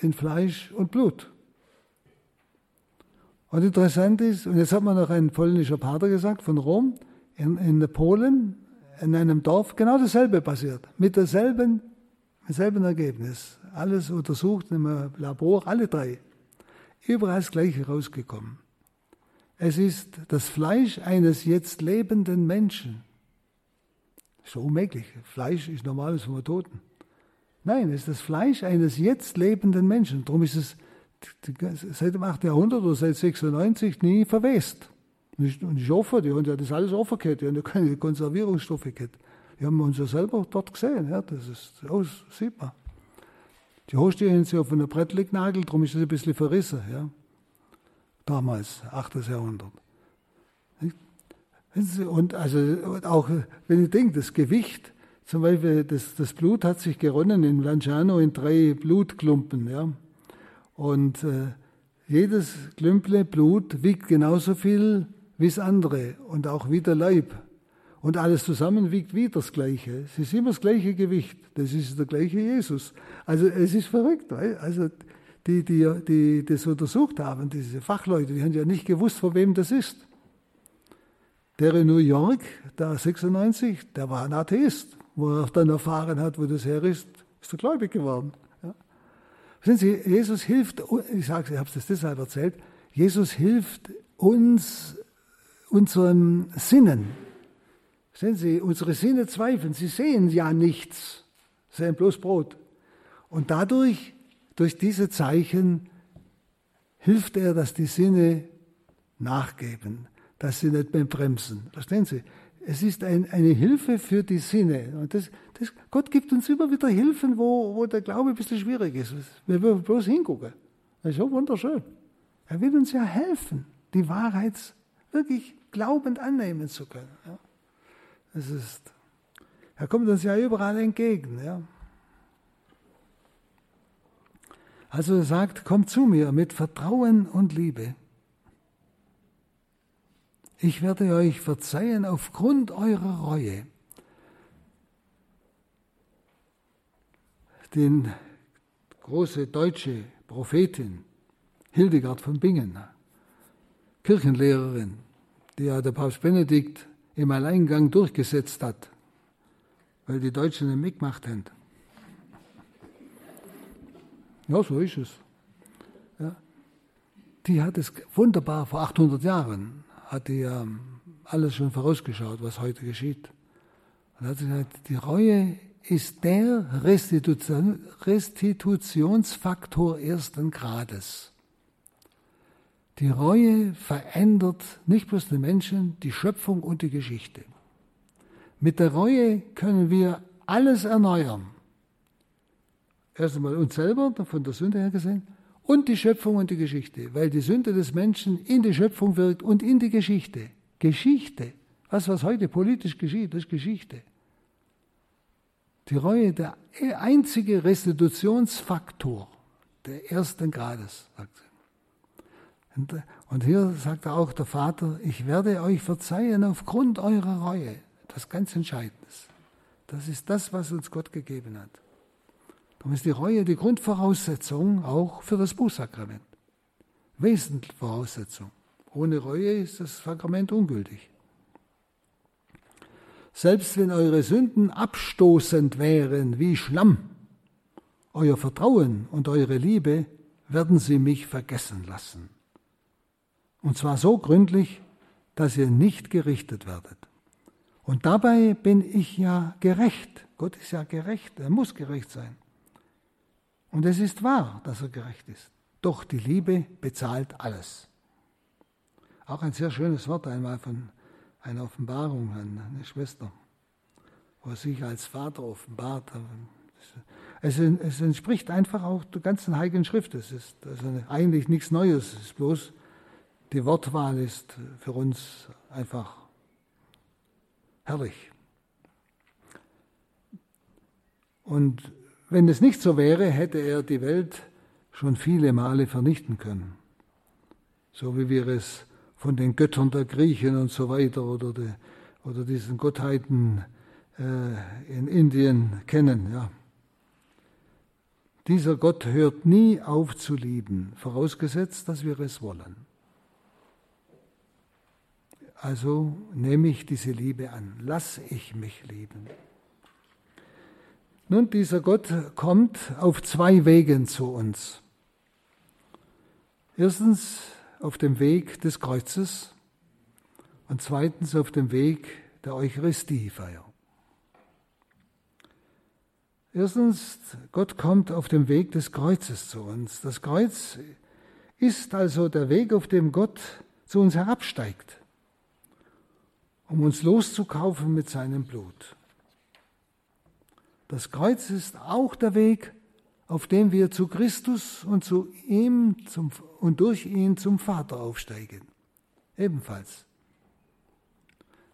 in Fleisch und Blut. Und interessant ist, und jetzt hat man noch ein polnischer Pater gesagt von Rom, in, in Polen, in einem Dorf, genau dasselbe passiert, mit derselben, mit demselben Ergebnis. Alles untersucht im Labor, alle drei. Überall das Gleiche rausgekommen. Es ist das Fleisch eines jetzt lebenden Menschen. So unmöglich. Fleisch ist normales von Toten. Nein, es ist das Fleisch eines jetzt lebenden Menschen. Darum ist es seit dem 8. Jahrhundert oder seit 96 nie verwest. Und ich hoffe, die haben ja das alles offen gehabt, die haben ja keine Konservierungsstoffe gehabt. Die haben uns ja selber dort gesehen, ja, das ist, oh, sieht man. Die Hostie haben sie auf einer Brett darum ist es ein bisschen verrissen, ja. Damals, 8. Jahrhundert. Und also auch, wenn ich denke, das Gewicht, zum Beispiel das, das Blut hat sich geronnen in Lanciano in drei Blutklumpen, ja. Und äh, jedes Klümple Blut wiegt genauso viel wie das andere und auch wie der Leib. Und alles zusammen wiegt wieder das Gleiche. Es ist immer das gleiche Gewicht. Das ist der gleiche Jesus. Also es ist verrückt. Also die, die, die das untersucht haben, diese Fachleute, die haben ja nicht gewusst, von wem das ist. Der in New York, der 96, der war ein Atheist. Wo er dann erfahren hat, wo das her ist, ist er gläubig geworden. Ja. Wissen Sie, Jesus hilft, ich sage, ich habe es deshalb erzählt, Jesus hilft uns, unseren Sinnen. Sehen Sie, unsere Sinne zweifeln, sie sehen ja nichts, sehen bloß Brot. Und dadurch, durch diese Zeichen, hilft er, dass die Sinne nachgeben, dass sie nicht mehr bremsen. Verstehen Sie? Es ist ein, eine Hilfe für die Sinne. Und das, das, Gott gibt uns immer wieder Hilfen, wo, wo der Glaube ein bisschen schwierig ist. Wir müssen bloß hingucken. Das ist so wunderschön. Er will uns ja helfen, die Wahrheit wirklich glaubend annehmen zu können. Ja. Das ist, er kommt uns ja überall entgegen. Ja. Also er sagt, kommt zu mir mit Vertrauen und Liebe. Ich werde euch verzeihen aufgrund eurer Reue. Den große deutsche Prophetin Hildegard von Bingen, Kirchenlehrerin, die ja der Papst Benedikt im Alleingang durchgesetzt hat, weil die Deutschen nicht mitgemacht haben. Ja, so ist es. Ja. Die hat es wunderbar vor 800 Jahren, hat die ja alles schon vorausgeschaut, was heute geschieht. Und hat gesagt, die Reue ist der Restitution, Restitutionsfaktor ersten Grades. Die Reue verändert nicht bloß den Menschen, die Schöpfung und die Geschichte. Mit der Reue können wir alles erneuern. Erst einmal uns selber, von der Sünde her gesehen, und die Schöpfung und die Geschichte, weil die Sünde des Menschen in die Schöpfung wirkt und in die Geschichte. Geschichte, was, was heute politisch geschieht, das ist Geschichte. Die Reue, der einzige Restitutionsfaktor der ersten Grades, sagt sie. Und hier sagt auch der Vater, ich werde euch verzeihen aufgrund eurer Reue. Das ganz Entscheidendes. Das ist das, was uns Gott gegeben hat. Darum ist die Reue die Grundvoraussetzung auch für das Bußsakrament. Wesentliche Voraussetzung. Ohne Reue ist das Sakrament ungültig. Selbst wenn eure Sünden abstoßend wären wie Schlamm, euer Vertrauen und eure Liebe werden sie mich vergessen lassen. Und zwar so gründlich, dass ihr nicht gerichtet werdet. Und dabei bin ich ja gerecht. Gott ist ja gerecht, er muss gerecht sein. Und es ist wahr, dass er gerecht ist. Doch die Liebe bezahlt alles. Auch ein sehr schönes Wort einmal von einer Offenbarung an eine Schwester, wo er sich als Vater offenbart. Es, entspricht einfach auch der ganzen Heiligen Schrift. Es ist also eigentlich nichts Neues. Es ist bloß die Wortwahl ist für uns einfach herrlich. Und wenn es nicht so wäre, hätte er die Welt schon viele Male vernichten können. So wie wir es von den Göttern der Griechen und so weiter oder, de, oder diesen Gottheiten äh, in Indien kennen. Ja. Dieser Gott hört nie auf zu lieben, vorausgesetzt, dass wir es wollen. Also nehme ich diese Liebe an, lass ich mich lieben. Nun, dieser Gott kommt auf zwei Wegen zu uns. Erstens auf dem Weg des Kreuzes und zweitens auf dem Weg der Eucharistiefeier. Erstens, Gott kommt auf dem Weg des Kreuzes zu uns. Das Kreuz ist also der Weg, auf dem Gott zu uns herabsteigt, um uns loszukaufen mit seinem Blut. Das Kreuz ist auch der Weg, auf dem wir zu Christus und zu ihm zum, und durch ihn zum Vater aufsteigen. Ebenfalls.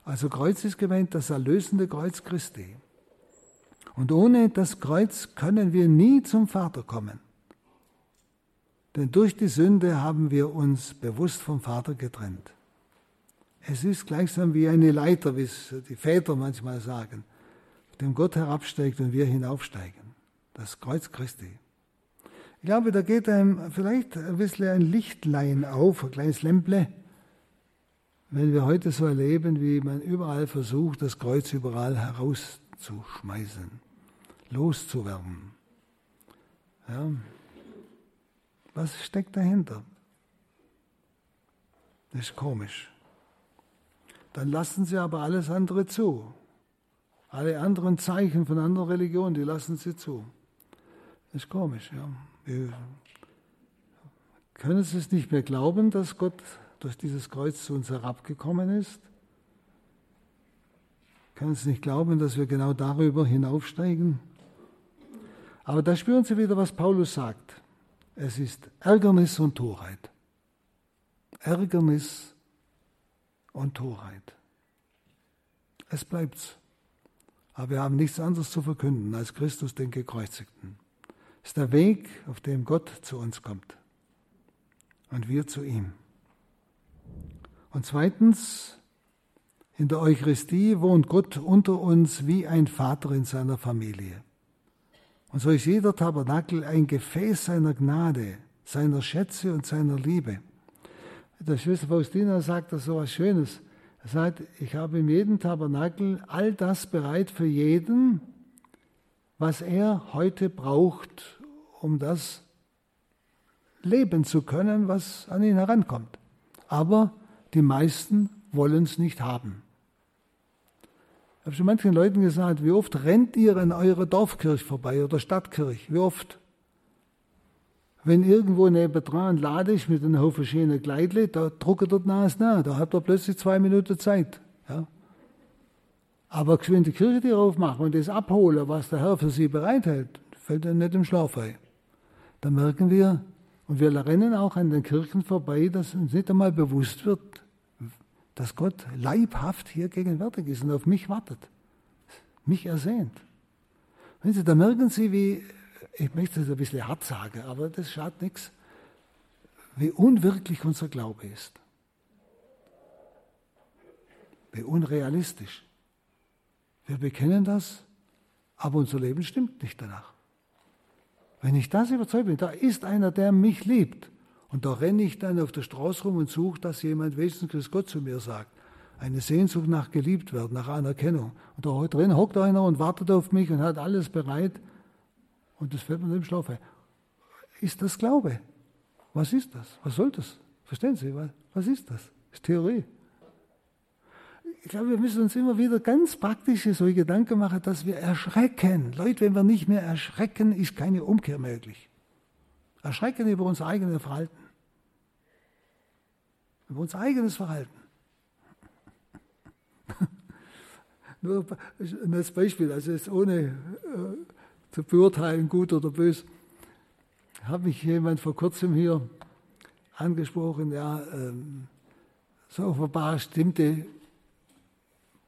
Also Kreuz ist gemeint das erlösende Kreuz Christi. Und ohne das Kreuz können wir nie zum Vater kommen. Denn durch die Sünde haben wir uns bewusst vom Vater getrennt. Es ist gleichsam wie eine Leiter, wie es die Väter manchmal sagen, auf dem Gott herabsteigt und wir hinaufsteigen das Kreuz Christi. Ich glaube, da geht einem vielleicht ein bisschen ein Lichtlein auf, ein kleines Lämple, wenn wir heute so erleben, wie man überall versucht, das Kreuz überall herauszuschmeißen, loszuwerden. Ja. Was steckt dahinter? Das ist komisch. Dann lassen sie aber alles andere zu. Alle anderen Zeichen von anderen Religionen, die lassen sie zu. Das ist komisch, ja. Wir können es nicht mehr glauben, dass Gott durch dieses Kreuz zu uns herabgekommen ist. Können es nicht glauben, dass wir genau darüber hinaufsteigen. Aber da spüren Sie wieder, was Paulus sagt. Es ist Ärgernis und Torheit. Ärgernis und Torheit. Es bleibt's. Aber wir haben nichts anderes zu verkünden als Christus den Gekreuzigten ist der Weg, auf dem Gott zu uns kommt und wir zu ihm. Und zweitens, in der Eucharistie wohnt Gott unter uns wie ein Vater in seiner Familie. Und so ist jeder Tabernakel ein Gefäß seiner Gnade, seiner Schätze und seiner Liebe. Der Schwester Faustina sagt da so was Schönes. Er sagt, ich habe in jedem Tabernakel all das bereit für jeden, was er heute braucht, um das leben zu können, was an ihn herankommt. Aber die meisten wollen es nicht haben. Ich habe schon manchen Leuten gesagt, wie oft rennt ihr an eurer Dorfkirche vorbei oder Stadtkirche? Wie oft? Wenn irgendwo nebendran Lade ist mit einem Haufen schöner Kleidle, da druckt dort Nase nach, da habt ihr plötzlich zwei Minuten Zeit. Ja? Aber wenn die Kirche die aufmachen und das abholen, was der Herr für sie bereithält, fällt ihnen nicht im Schlaf ein da merken wir, und wir rennen auch an den Kirchen vorbei, dass uns nicht einmal bewusst wird, dass Gott leibhaft hier gegenwärtig ist und auf mich wartet, mich ersehnt. Da merken Sie, wie, ich möchte es ein bisschen hart sagen, aber das schadet nichts, wie unwirklich unser Glaube ist. Wie unrealistisch. Wir bekennen das, aber unser Leben stimmt nicht danach. Wenn ich das überzeugt bin, da ist einer, der mich liebt. Und da renne ich dann auf der Straße rum und suche, dass jemand wenigstens Gott zu mir sagt. Eine Sehnsucht nach geliebt werden, nach Anerkennung. Und da drin hockt einer und wartet auf mich und hat alles bereit. Und das fällt mir im Schlaf ein. Ist das Glaube? Was ist das? Was soll das? Verstehen Sie? Was ist das? Das ist Theorie ich glaube, wir müssen uns immer wieder ganz praktische solche Gedanken machen, dass wir erschrecken. Leute, wenn wir nicht mehr erschrecken, ist keine Umkehr möglich. Erschrecken über unser eigenes Verhalten. Über unser eigenes Verhalten. Nur als Beispiel, also jetzt ohne äh, zu beurteilen, gut oder böse, hat mich jemand vor kurzem hier angesprochen, ja, ähm, so offenbar bestimmte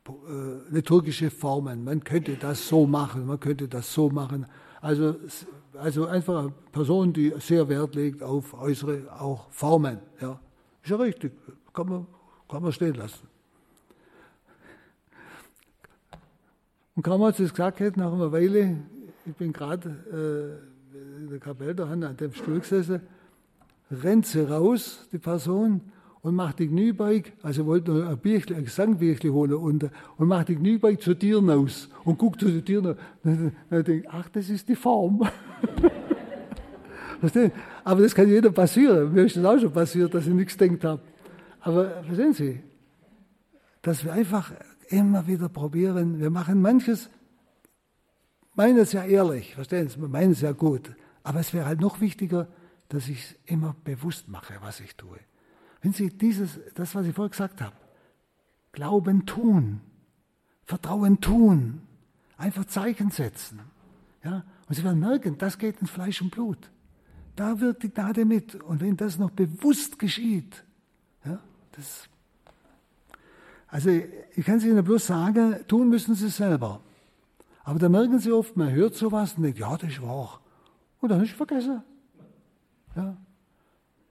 äh, liturgische Formen. Man könnte das so machen, man könnte das so machen. Also, also einfach eine Person, die sehr Wert legt auf äußere auch Formen. Ja. Ist ja richtig, kann man, kann man stehen lassen. Und kaum als es gesagt hat, nach einer Weile, ich bin gerade äh, in der Kapelle da an dem Stuhl gesessen, rennt sie raus, die Person, und macht die Kniebeug, also wollte noch ein, Bierchen, ein Gesangbierchen holen und, und macht die Kniebeug zur Tür aus und guckt zu den Türen. Dann, dann denkt ach, das ist die Form. Aber das kann jedem passieren. Mir ist das auch schon passiert, dass ich nichts gedacht habe. Aber verstehen Sie, dass wir einfach immer wieder probieren, wir machen manches, meinen es ja ehrlich, verstehen Sie, wir meinen es ja gut. Aber es wäre halt noch wichtiger, dass ich es immer bewusst mache, was ich tue. Wenn Sie dieses, das, was ich vorher gesagt habe, Glauben tun, Vertrauen tun, einfach Zeichen setzen. Ja? Und Sie werden merken, das geht ins Fleisch und Blut. Da wird die Gnade mit. Und wenn das noch bewusst geschieht, ja, das. Also ich kann es Ihnen bloß sagen, tun müssen Sie selber. Aber da merken Sie oft, man hört sowas und denkt, ja, das ist wahr. Und dann ist es vergessen. Ja.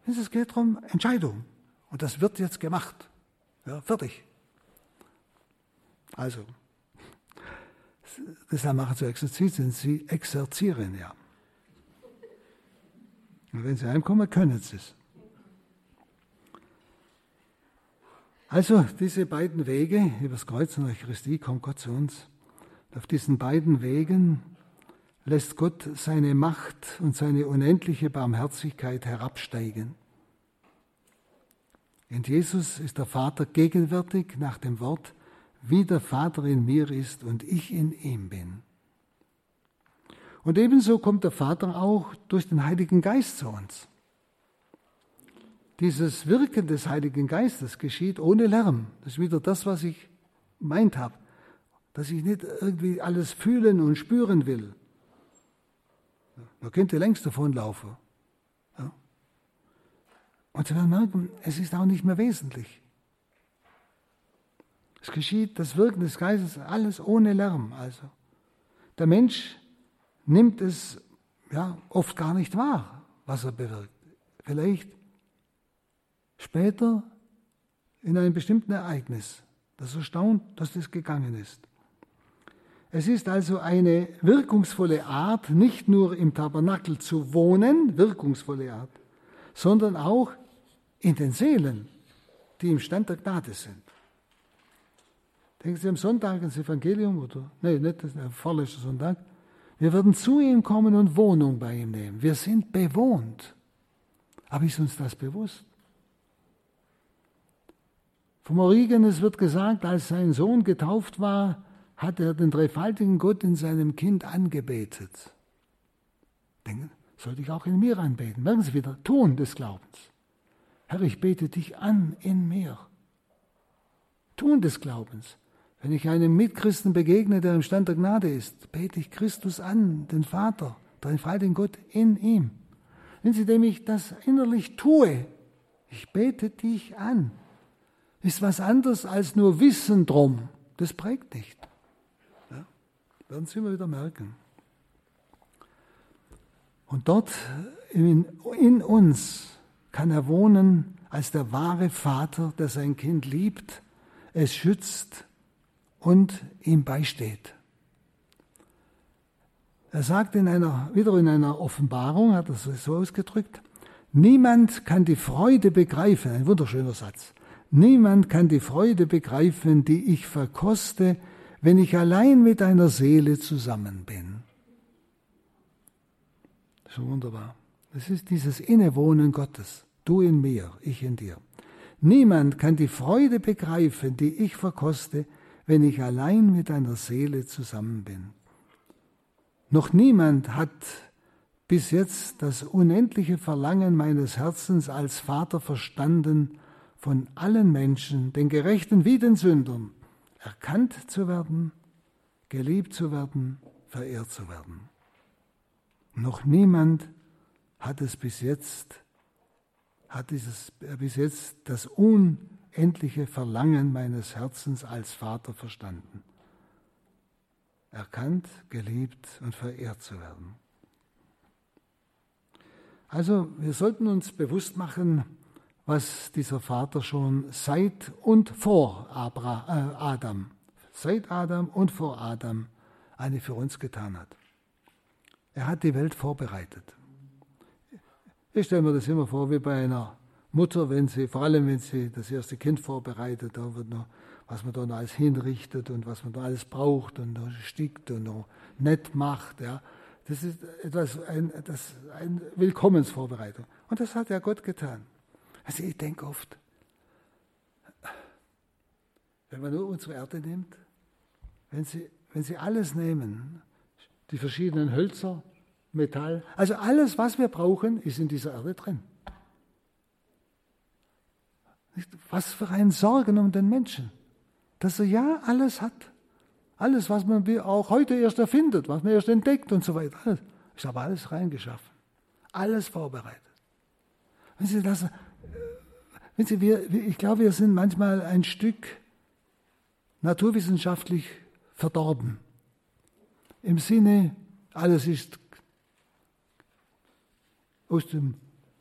Es geht darum, Entscheidung. Und das wird jetzt gemacht. Ja, fertig. Also, deshalb machen sie Exerzitien, sie exerzieren ja. Und wenn sie heimkommen, können sie es. Also diese beiden Wege, übers Kreuz und Eucharistie, kommt Gott zu uns. Auf diesen beiden Wegen lässt Gott seine Macht und seine unendliche Barmherzigkeit herabsteigen. In Jesus ist der Vater gegenwärtig nach dem Wort, wie der Vater in mir ist und ich in ihm bin. Und ebenso kommt der Vater auch durch den Heiligen Geist zu uns. Dieses Wirken des Heiligen Geistes geschieht ohne Lärm. Das ist wieder das, was ich meint habe, dass ich nicht irgendwie alles fühlen und spüren will. Man könnte längst davonlaufen. Ja. Und Sie werden merken, es ist auch nicht mehr wesentlich. Es geschieht das Wirken des Geistes alles ohne Lärm. Also der Mensch nimmt es ja oft gar nicht wahr, was er bewirkt. Vielleicht später in einem bestimmten Ereignis, das erstaunt, dass das gegangen ist. Es ist also eine wirkungsvolle Art, nicht nur im Tabernakel zu wohnen, wirkungsvolle Art, sondern auch in den Seelen, die im Stand der Gnade sind. Denken Sie am Sonntag ins Evangelium oder, nein, nicht das vorletzte Sonntag. Wir werden zu ihm kommen und Wohnung bei ihm nehmen. Wir sind bewohnt. Aber ist uns das bewusst? Vom Origenes wird gesagt, als sein Sohn getauft war, hat er den dreifaltigen Gott in seinem Kind angebetet. Denken, sollte ich auch in mir anbeten. Merken Sie wieder, Tun des Glaubens. Herr, ich bete dich an in mir. Tun des Glaubens. Wenn ich einem Mitchristen begegne, der im Stand der Gnade ist, bete ich Christus an, den Vater, dreifaltigen Gott in ihm. Wenn Sie, dem ich das innerlich tue, ich bete dich an, ist was anderes als nur Wissen drum. Das prägt nicht. Werden Sie immer wieder merken. Und dort in, in uns kann er wohnen als der wahre Vater, der sein Kind liebt, es schützt und ihm beisteht. Er sagt in einer, wieder in einer Offenbarung, hat er es so ausgedrückt, niemand kann die Freude begreifen, ein wunderschöner Satz, niemand kann die Freude begreifen, die ich verkoste, wenn ich allein mit einer Seele zusammen bin. So wunderbar. Das ist dieses Innewohnen Gottes. Du in mir, ich in dir. Niemand kann die Freude begreifen, die ich verkoste, wenn ich allein mit einer Seele zusammen bin. Noch niemand hat bis jetzt das unendliche Verlangen meines Herzens als Vater verstanden, von allen Menschen, den Gerechten wie den Sündern, erkannt zu werden, geliebt zu werden, verehrt zu werden. Noch niemand hat es bis jetzt, hat dieses, bis jetzt das un endliche Verlangen meines Herzens als Vater verstanden. Erkannt, geliebt und verehrt zu werden. Also wir sollten uns bewusst machen, was dieser Vater schon seit und vor Abra, äh, Adam, seit Adam und vor Adam eine für uns getan hat. Er hat die Welt vorbereitet. Ich stelle mir das immer vor wie bei einer Mutter, wenn sie, vor allem wenn sie das erste Kind vorbereitet, da wird noch, was man da noch alles hinrichtet und was man da alles braucht und noch stickt und noch nett macht, ja. Das ist etwas, ein, das, eine Willkommensvorbereitung. Und das hat ja Gott getan. Also ich denke oft, wenn man nur unsere Erde nimmt, wenn Sie, wenn Sie alles nehmen, die verschiedenen Hölzer, Metall, also alles, was wir brauchen, ist in dieser Erde drin. Was für ein Sorgen um den Menschen, dass er ja alles hat. Alles, was man auch heute erst erfindet, was man erst entdeckt und so weiter. Alles, ist aber alles reingeschaffen. Alles vorbereitet. Wenn Sie das, Sie, wir, ich glaube, wir sind manchmal ein Stück naturwissenschaftlich verdorben. Im Sinne, alles ist aus dem,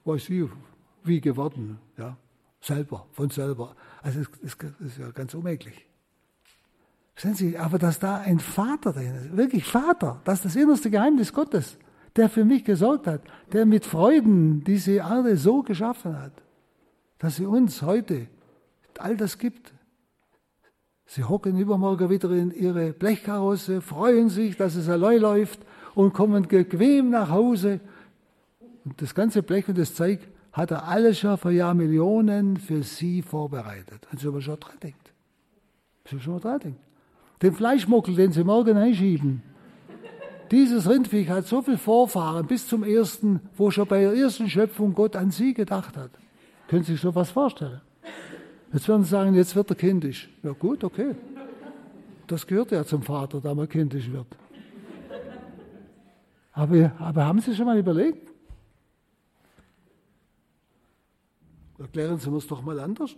weiß ich, wie geworden, ja, selber, von selber. Also das ist ja ganz unmöglich. Sehen Sie, aber dass da ein Vater drin ist, wirklich Vater, das ist das innerste Geheimnis Gottes, der für mich gesorgt hat, der mit Freuden diese Erde so geschaffen hat, dass sie uns heute all das gibt. Sie hocken übermorgen wieder in ihre Blechkarosse, freuen sich, dass es allein läuft und kommen bequem nach Hause. Und das ganze Blech und das Zeug hat er alles schon vor Jahrmillionen für sie vorbereitet. Und so schon dran denkt. So schon dran denkt. Den Fleischmuckel, den sie morgen einschieben. Dieses Rindviech hat so viel Vorfahren bis zum ersten, wo schon bei der ersten Schöpfung Gott an sie gedacht hat. Können Sie sich so was vorstellen? Jetzt werden Sie sagen, jetzt wird er kindisch. Ja gut, okay. Das gehört ja zum Vater, da man kindisch wird. Aber, aber haben Sie schon mal überlegt? Erklären Sie mir es doch mal anders.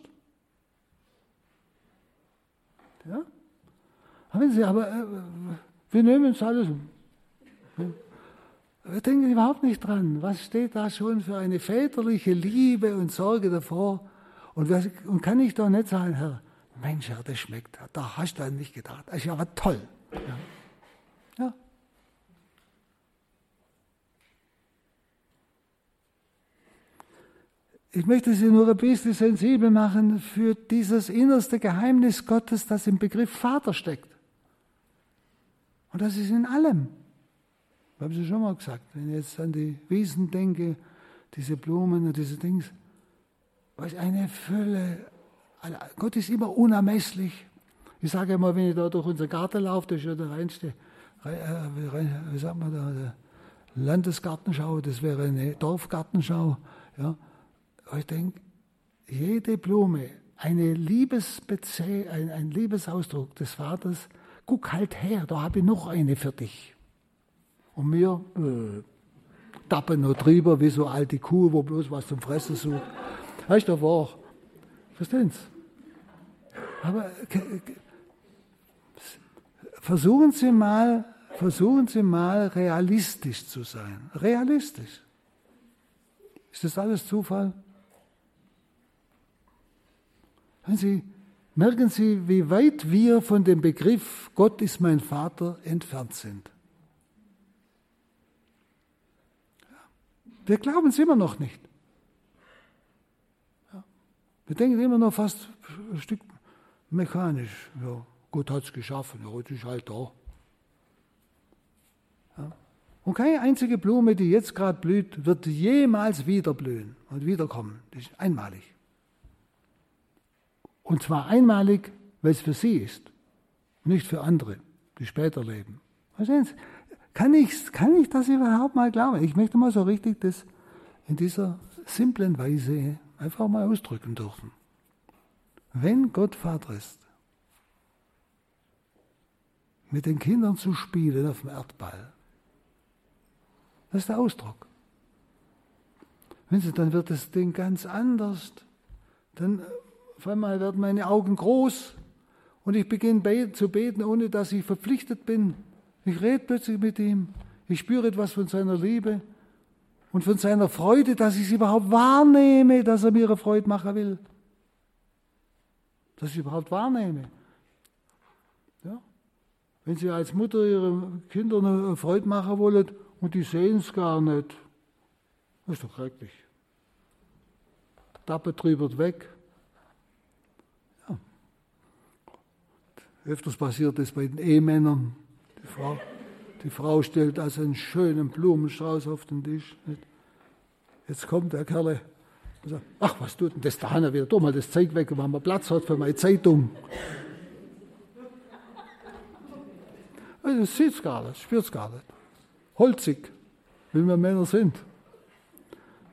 Ja? Haben Sie, aber äh, wir nehmen es alles. Wir denken überhaupt nicht dran. Was steht da schon für eine väterliche Liebe und Sorge davor? Und, was, und kann ich doch nicht sagen, Herr, Mensch, Herr, das schmeckt. Da hast du an mich gedacht. Das ist ja toll. Ja. ja. Ich möchte Sie nur ein bisschen sensibel machen für dieses innerste Geheimnis Gottes, das im Begriff Vater steckt. Und das ist in allem. Ich habe es schon mal gesagt, wenn ich jetzt an die Wiesen denke, diese Blumen und diese Dings, was eine Fülle. Gott ist immer unermesslich. Ich sage immer, wenn ich da durch unseren Garten laufe, das ist ja der reinste, äh, wie sagt man da, Landesgartenschau, das wäre eine Dorfgartenschau. Ja. Ich denke, jede Blume, eine Liebesbezie ein, ein Liebesausdruck des Vaters, guck halt her, da habe ich noch eine für dich. Und wir äh, tappen noch drüber wie so alte Kuh, wo bloß was zum Fressen sucht. Weißt du, wahr? Verstehen Sie? Aber versuchen Sie mal, versuchen Sie mal realistisch zu sein. Realistisch. Ist das alles Zufall? Sie merken Sie, wie weit wir von dem Begriff Gott ist mein Vater entfernt sind. Wir glauben es immer noch nicht. Wir denken immer noch fast ein Stück mechanisch. Ja, Gott hat es geschaffen, ja, das ist halt da. Ja. Und keine einzige Blume, die jetzt gerade blüht, wird jemals wieder blühen und wiederkommen. Das ist einmalig. Und zwar einmalig, weil es für sie ist, nicht für andere, die später leben. Verstehen Sie? Kann ich, kann ich das überhaupt mal glauben? Ich möchte mal so richtig das in dieser simplen Weise einfach mal ausdrücken dürfen. Wenn Gott Vater ist, mit den Kindern zu spielen auf dem Erdball, das ist der Ausdruck. Wenn Sie, dann wird das Ding ganz anders. Dann auf einmal werden meine Augen groß und ich beginne zu beten, ohne dass ich verpflichtet bin. Ich rede plötzlich mit ihm. Ich spüre etwas von seiner Liebe und von seiner Freude, dass ich es überhaupt wahrnehme, dass er mir eine Freude machen will. Dass ich überhaupt wahrnehme. Ja? Wenn Sie als Mutter Ihren Kindern eine Freude machen wollen und die sehen es gar nicht, ist doch schrecklich. Tappe drüber weg. Öfters passiert das bei den Ehemännern. Frau, Die Frau stellt also einen schönen Blumenstrauß auf den Tisch. Jetzt kommt der Kerl und sagt, ach, was tut denn das da wieder? Tu mal das Zeug weg, wenn man Platz hat für meine Zeitung. Also, das sieht es gar nicht, spürt es gar nicht. Holzig, wie wir Männer sind.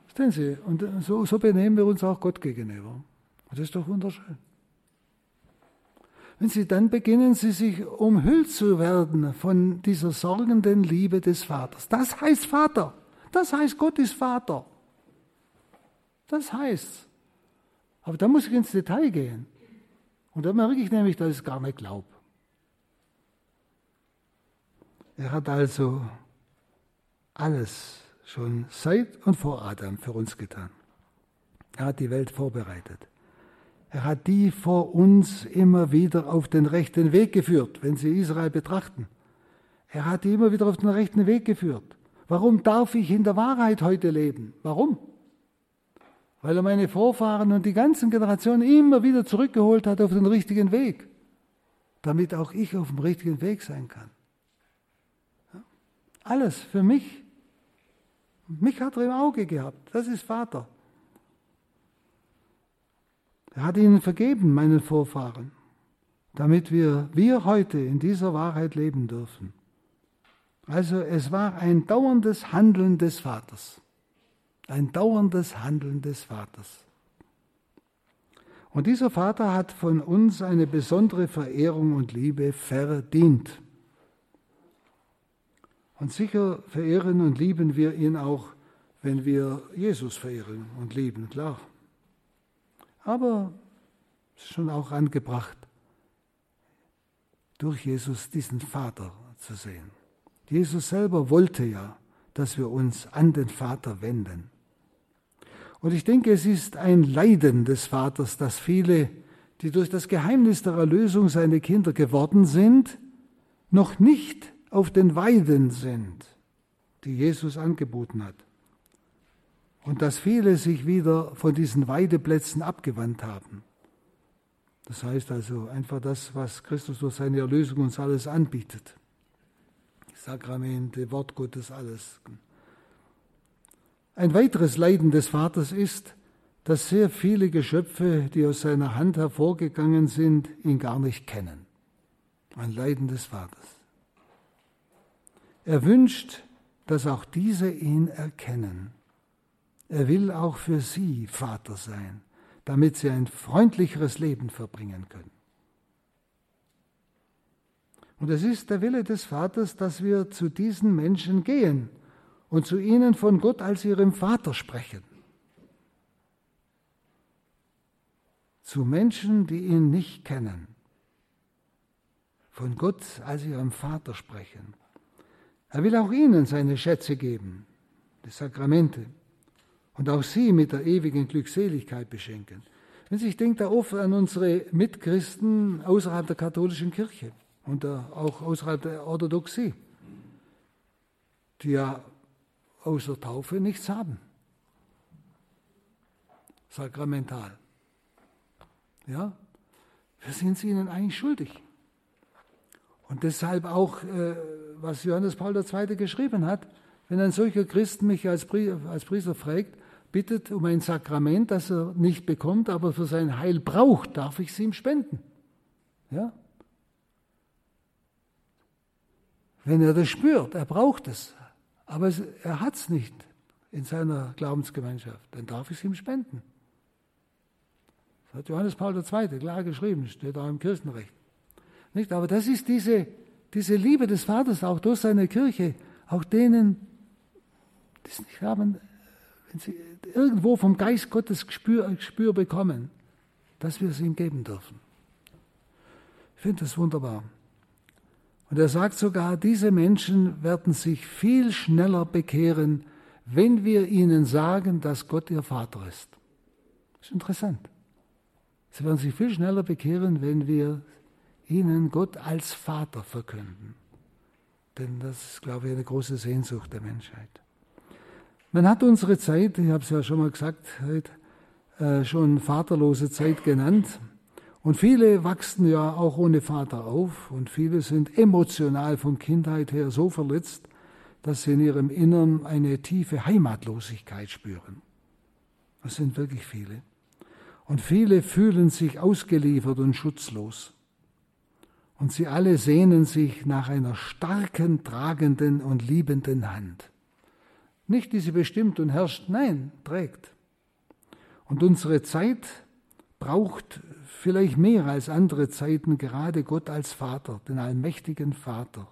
Verstehen Sie? Und so, so benehmen wir uns auch Gott gegenüber. Und das ist doch wunderschön. Wenn Sie dann beginnen, Sie sich umhüllt zu werden von dieser sorgenden Liebe des Vaters. Das heißt Vater. Das heißt, Gott ist Vater. Das heißt. Aber da muss ich ins Detail gehen. Und da merke ich nämlich, dass ich es gar nicht glaube. Er hat also alles schon seit und vor Adam für uns getan. Er hat die Welt vorbereitet. Er hat die vor uns immer wieder auf den rechten Weg geführt, wenn Sie Israel betrachten. Er hat die immer wieder auf den rechten Weg geführt. Warum darf ich in der Wahrheit heute leben? Warum? Weil er meine Vorfahren und die ganzen Generationen immer wieder zurückgeholt hat auf den richtigen Weg, damit auch ich auf dem richtigen Weg sein kann. Alles für mich. Mich hat er im Auge gehabt. Das ist Vater. Er hat ihnen vergeben, meinen Vorfahren, damit wir, wir heute in dieser Wahrheit leben dürfen. Also es war ein dauerndes Handeln des Vaters. Ein dauerndes Handeln des Vaters. Und dieser Vater hat von uns eine besondere Verehrung und Liebe verdient. Und sicher verehren und lieben wir ihn auch, wenn wir Jesus verehren und lieben, klar. Aber es ist schon auch angebracht, durch Jesus diesen Vater zu sehen. Jesus selber wollte ja, dass wir uns an den Vater wenden. Und ich denke, es ist ein Leiden des Vaters, dass viele, die durch das Geheimnis der Erlösung seine Kinder geworden sind, noch nicht auf den Weiden sind, die Jesus angeboten hat. Und dass viele sich wieder von diesen Weideplätzen abgewandt haben. Das heißt also einfach das, was Christus durch seine Erlösung uns alles anbietet. Sakramente, Wort Gottes, alles. Ein weiteres Leiden des Vaters ist, dass sehr viele Geschöpfe, die aus seiner Hand hervorgegangen sind, ihn gar nicht kennen. Ein Leiden des Vaters. Er wünscht, dass auch diese ihn erkennen. Er will auch für sie Vater sein, damit sie ein freundlicheres Leben verbringen können. Und es ist der Wille des Vaters, dass wir zu diesen Menschen gehen und zu ihnen von Gott als ihrem Vater sprechen. Zu Menschen, die ihn nicht kennen, von Gott als ihrem Vater sprechen. Er will auch ihnen seine Schätze geben, die Sakramente, und auch sie mit der ewigen Glückseligkeit beschenken. Wenn Sie, ich denke da oft an unsere Mitchristen außerhalb der katholischen Kirche und auch außerhalb der Orthodoxie, die ja außer Taufe nichts haben. Sakramental. Ja, wir sind es ihnen eigentlich schuldig. Und deshalb auch, äh, was Johannes Paul II. geschrieben hat, wenn ein solcher Christ mich als, als Priester fragt, bittet um ein Sakrament, das er nicht bekommt, aber für sein Heil braucht, darf ich es ihm spenden. Ja? Wenn er das spürt, er braucht es, aber er hat es nicht in seiner Glaubensgemeinschaft, dann darf ich es ihm spenden. Das hat Johannes Paul II. klar geschrieben, steht auch im Kirchenrecht. Nicht? Aber das ist diese, diese Liebe des Vaters auch durch seine Kirche, auch denen, die es nicht haben, irgendwo vom Geist Gottes Gespür, Gespür bekommen, dass wir es ihm geben dürfen. Ich finde das wunderbar. Und er sagt sogar, diese Menschen werden sich viel schneller bekehren, wenn wir ihnen sagen, dass Gott ihr Vater ist. Das ist interessant. Sie werden sich viel schneller bekehren, wenn wir ihnen Gott als Vater verkünden. Denn das ist, glaube ich, eine große Sehnsucht der Menschheit. Man hat unsere Zeit, ich habe es ja schon mal gesagt, heute, äh, schon vaterlose Zeit genannt. Und viele wachsen ja auch ohne Vater auf und viele sind emotional von Kindheit her so verletzt, dass sie in ihrem Innern eine tiefe Heimatlosigkeit spüren. Das sind wirklich viele. Und viele fühlen sich ausgeliefert und schutzlos. Und sie alle sehnen sich nach einer starken, tragenden und liebenden Hand. Nicht die sie bestimmt und herrscht, nein, trägt. Und unsere Zeit braucht vielleicht mehr als andere Zeiten gerade Gott als Vater, den allmächtigen Vater,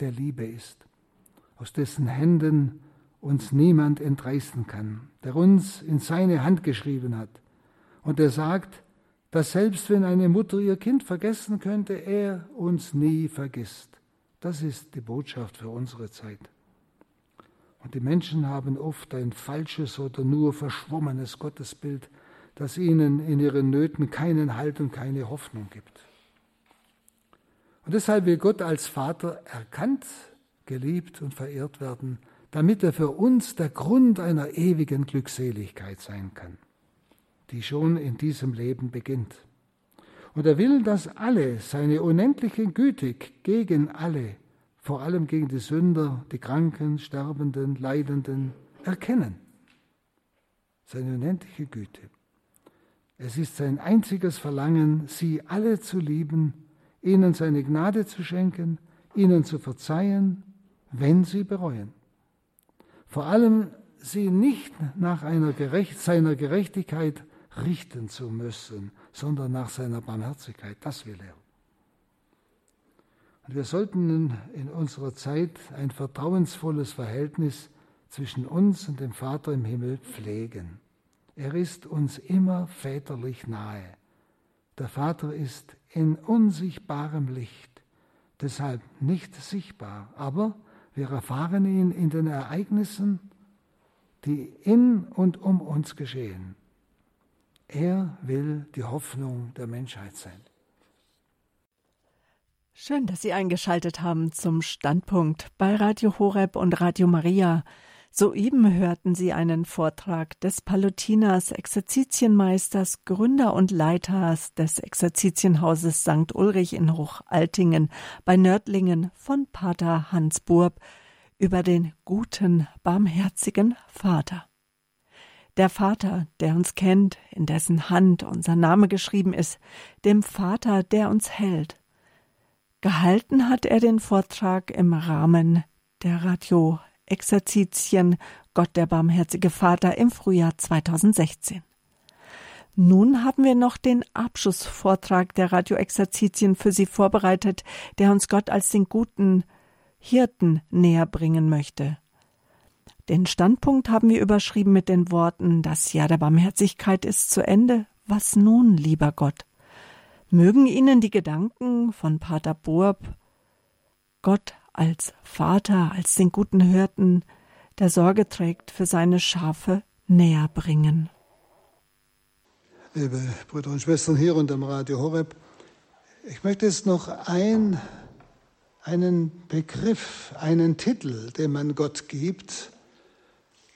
der Liebe ist, aus dessen Händen uns niemand entreißen kann, der uns in seine Hand geschrieben hat und der sagt, dass selbst wenn eine Mutter ihr Kind vergessen könnte, er uns nie vergisst. Das ist die Botschaft für unsere Zeit. Und die Menschen haben oft ein falsches oder nur verschwommenes Gottesbild, das ihnen in ihren Nöten keinen Halt und keine Hoffnung gibt. Und deshalb will Gott als Vater erkannt, geliebt und verehrt werden, damit er für uns der Grund einer ewigen Glückseligkeit sein kann, die schon in diesem Leben beginnt. Und er will, dass alle seine unendliche Güte gegen alle, vor allem gegen die Sünder, die Kranken, Sterbenden, Leidenden, erkennen. Seine unendliche Güte. Es ist sein einziges Verlangen, sie alle zu lieben, ihnen seine Gnade zu schenken, ihnen zu verzeihen, wenn sie bereuen. Vor allem sie nicht nach einer Gerecht, seiner Gerechtigkeit richten zu müssen, sondern nach seiner Barmherzigkeit. Das will er. Und wir sollten in unserer Zeit ein vertrauensvolles Verhältnis zwischen uns und dem Vater im Himmel pflegen. Er ist uns immer väterlich nahe. Der Vater ist in unsichtbarem Licht, deshalb nicht sichtbar, aber wir erfahren ihn in den Ereignissen, die in und um uns geschehen. Er will die Hoffnung der Menschheit sein. Schön, dass Sie eingeschaltet haben zum Standpunkt bei Radio Horeb und Radio Maria. Soeben hörten Sie einen Vortrag des Palutiners, Exerzitienmeisters, Gründer und Leiters des Exerzitienhauses St. Ulrich in Hochaltingen bei Nördlingen von Pater Hans Burb über den guten, barmherzigen Vater. Der Vater, der uns kennt, in dessen Hand unser Name geschrieben ist, dem Vater, der uns hält. Gehalten hat er den Vortrag im Rahmen der Radio Exerzitien Gott der barmherzige Vater im Frühjahr 2016. Nun haben wir noch den Abschlussvortrag der Radioexerzitien für Sie vorbereitet, der uns Gott als den guten Hirten näher bringen möchte. Den Standpunkt haben wir überschrieben mit den Worten Das Jahr der Barmherzigkeit ist zu Ende. Was nun, lieber Gott? Mögen Ihnen die Gedanken von Pater Burb Gott als Vater, als den guten Hirten, der Sorge trägt für seine Schafe, näher bringen. Liebe Brüder und Schwestern hier und am Radio Horeb, ich möchte jetzt noch ein, einen Begriff, einen Titel, den man Gott gibt,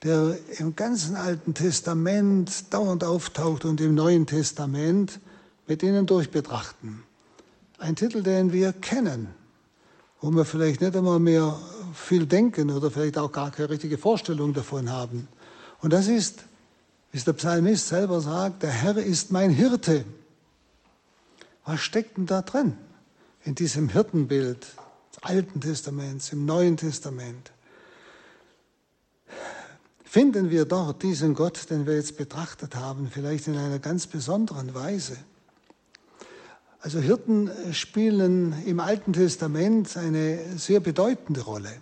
der im ganzen Alten Testament dauernd auftaucht und im Neuen Testament mit ihnen durchbetrachten. Ein Titel, den wir kennen, wo wir vielleicht nicht einmal mehr viel denken oder vielleicht auch gar keine richtige Vorstellung davon haben. Und das ist, wie es der Psalmist selber sagt, der Herr ist mein Hirte. Was steckt denn da drin in diesem Hirtenbild des Alten Testaments, im Neuen Testament? Finden wir dort diesen Gott, den wir jetzt betrachtet haben, vielleicht in einer ganz besonderen Weise? Also Hirten spielen im Alten Testament eine sehr bedeutende Rolle.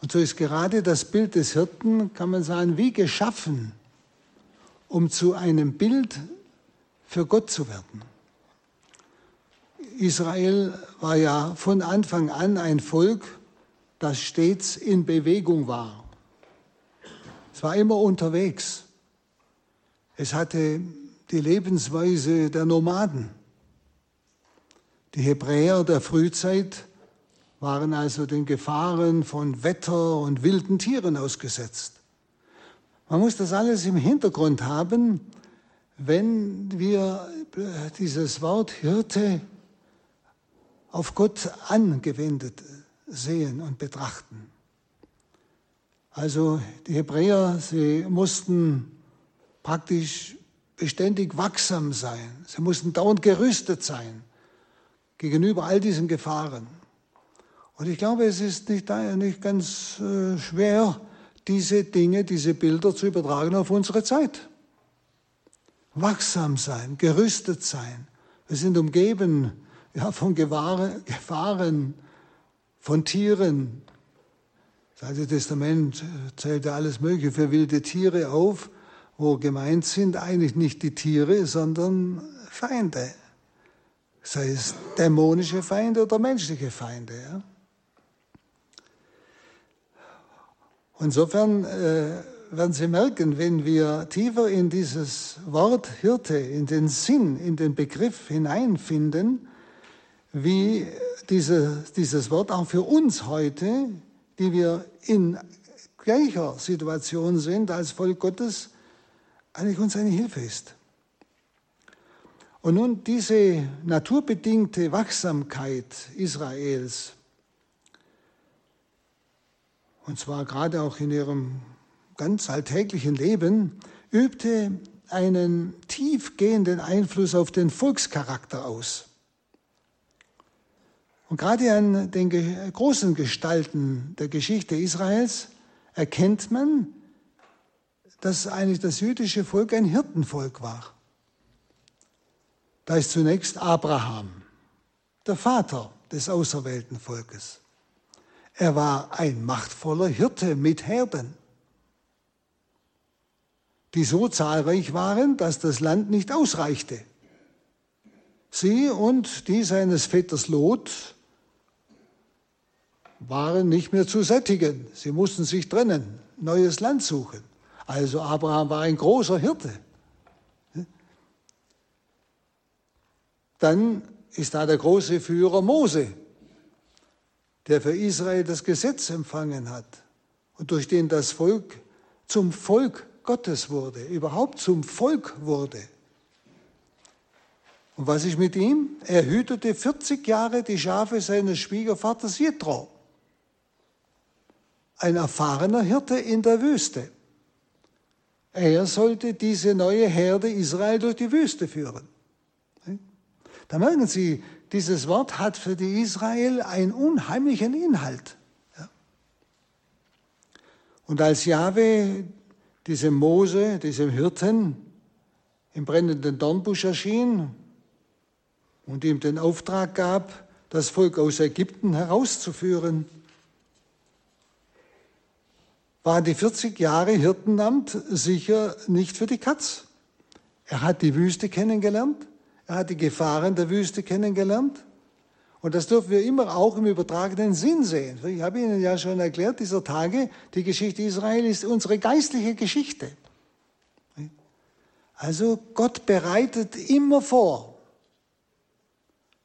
Und so ist gerade das Bild des Hirten, kann man sagen, wie geschaffen, um zu einem Bild für Gott zu werden. Israel war ja von Anfang an ein Volk, das stets in Bewegung war. Es war immer unterwegs. Es hatte die Lebensweise der Nomaden. Die Hebräer der Frühzeit waren also den Gefahren von Wetter und wilden Tieren ausgesetzt. Man muss das alles im Hintergrund haben, wenn wir dieses Wort Hirte auf Gott angewendet sehen und betrachten. Also die Hebräer, sie mussten praktisch beständig wachsam sein. Sie mussten dauernd gerüstet sein gegenüber all diesen Gefahren. Und ich glaube, es ist nicht, nicht ganz äh, schwer, diese Dinge, diese Bilder zu übertragen auf unsere Zeit. Wachsam sein, gerüstet sein. Wir sind umgeben ja, von Gefahren, von Tieren. Das Alte Testament zählt ja alles Mögliche für wilde Tiere auf, wo gemeint sind eigentlich nicht die Tiere, sondern Feinde. Sei es dämonische Feinde oder menschliche Feinde. Ja? Insofern äh, werden Sie merken, wenn wir tiefer in dieses Wort Hirte, in den Sinn, in den Begriff hineinfinden, wie diese, dieses Wort auch für uns heute, die wir in gleicher Situation sind als Volk Gottes, eigentlich uns eine Hilfe ist. Und nun diese naturbedingte Wachsamkeit Israels, und zwar gerade auch in ihrem ganz alltäglichen Leben, übte einen tiefgehenden Einfluss auf den Volkscharakter aus. Und gerade an den großen Gestalten der Geschichte Israels erkennt man, dass eigentlich das jüdische Volk ein Hirtenvolk war. Da ist zunächst Abraham, der Vater des auserwählten Volkes. Er war ein machtvoller Hirte mit Herden, die so zahlreich waren, dass das Land nicht ausreichte. Sie und die seines Vetters Lot waren nicht mehr zu sättigen. Sie mussten sich trennen, neues Land suchen. Also Abraham war ein großer Hirte. Dann ist da der große Führer Mose, der für Israel das Gesetz empfangen hat und durch den das Volk zum Volk Gottes wurde, überhaupt zum Volk wurde. Und was ist mit ihm? Er hütete 40 Jahre die Schafe seines Schwiegervaters Jethro, ein erfahrener Hirte in der Wüste. Er sollte diese neue Herde Israel durch die Wüste führen. Da merken Sie, dieses Wort hat für die Israel einen unheimlichen Inhalt. Ja. Und als Jahwe diesem Mose, diesem Hirten, im brennenden Dornbusch erschien und ihm den Auftrag gab, das Volk aus Ägypten herauszuführen, waren die 40 Jahre Hirtenamt sicher nicht für die Katz. Er hat die Wüste kennengelernt, er hat die Gefahren der Wüste kennengelernt. Und das dürfen wir immer auch im übertragenen Sinn sehen. Ich habe Ihnen ja schon erklärt, dieser Tage, die Geschichte Israel ist unsere geistliche Geschichte. Also Gott bereitet immer vor.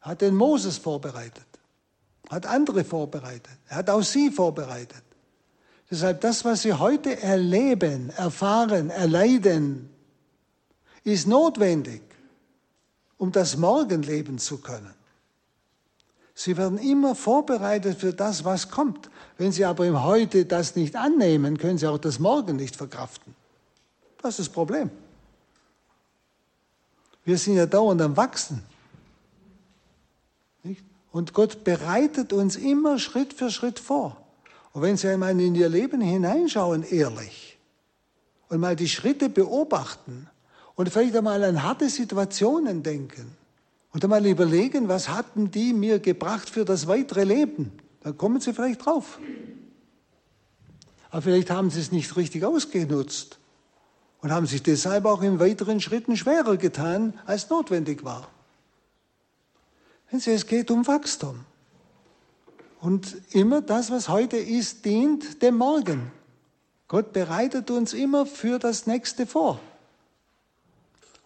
Hat den Moses vorbereitet, hat andere vorbereitet, er hat auch Sie vorbereitet. Deshalb das, was Sie heute erleben, erfahren, erleiden, ist notwendig um das Morgen leben zu können. Sie werden immer vorbereitet für das, was kommt. Wenn Sie aber im Heute das nicht annehmen, können Sie auch das Morgen nicht verkraften. Das ist das Problem. Wir sind ja dauernd am Wachsen. Nicht? Und Gott bereitet uns immer Schritt für Schritt vor. Und wenn Sie einmal in Ihr Leben hineinschauen, ehrlich, und mal die Schritte beobachten, und vielleicht einmal an harte Situationen denken und einmal überlegen, was hatten die mir gebracht für das weitere Leben. Dann kommen Sie vielleicht drauf. Aber vielleicht haben Sie es nicht richtig ausgenutzt und haben sich deshalb auch in weiteren Schritten schwerer getan, als notwendig war. Sie, es geht um Wachstum. Und immer das, was heute ist, dient dem Morgen. Gott bereitet uns immer für das Nächste vor.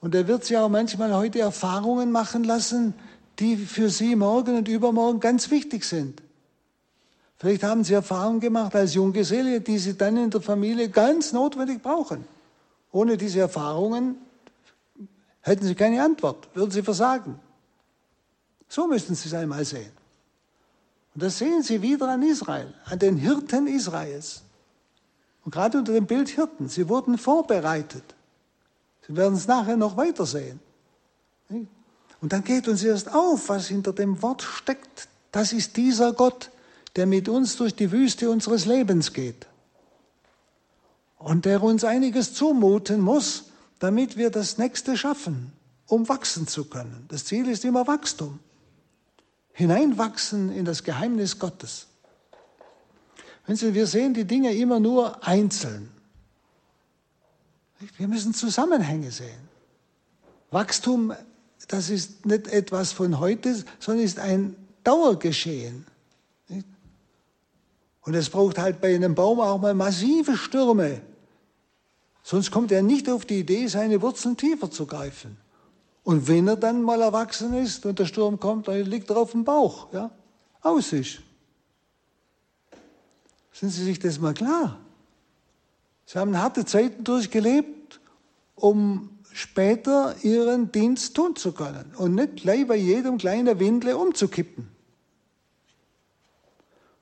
Und er wird sie auch manchmal heute Erfahrungen machen lassen, die für sie morgen und übermorgen ganz wichtig sind. Vielleicht haben sie Erfahrungen gemacht als Junggeselle, die sie dann in der Familie ganz notwendig brauchen. Ohne diese Erfahrungen Hätten sie keine Antwort, würden sie versagen. So müssten sie es einmal sehen. Und das sehen Sie wieder an Israel, an den Hirten Israels. Und gerade unter dem Bild Hirten, sie wurden vorbereitet. Sie werden es nachher noch weiter sehen. Und dann geht uns erst auf, was hinter dem Wort steckt. Das ist dieser Gott, der mit uns durch die Wüste unseres Lebens geht. Und der uns einiges zumuten muss, damit wir das Nächste schaffen, um wachsen zu können. Das Ziel ist immer Wachstum. Hineinwachsen in das Geheimnis Gottes. Wenn Sie, wir sehen die Dinge immer nur einzeln. Wir müssen Zusammenhänge sehen. Wachstum, das ist nicht etwas von heute, sondern ist ein Dauergeschehen. Und es braucht halt bei einem Baum auch mal massive Stürme. Sonst kommt er nicht auf die Idee, seine Wurzeln tiefer zu greifen. Und wenn er dann mal erwachsen ist und der Sturm kommt, dann liegt er auf dem Bauch. Ja? Aus ist. Sind Sie sich das mal klar? Sie haben harte Zeiten durchgelebt, um später Ihren Dienst tun zu können und nicht gleich bei jedem kleinen Windle umzukippen.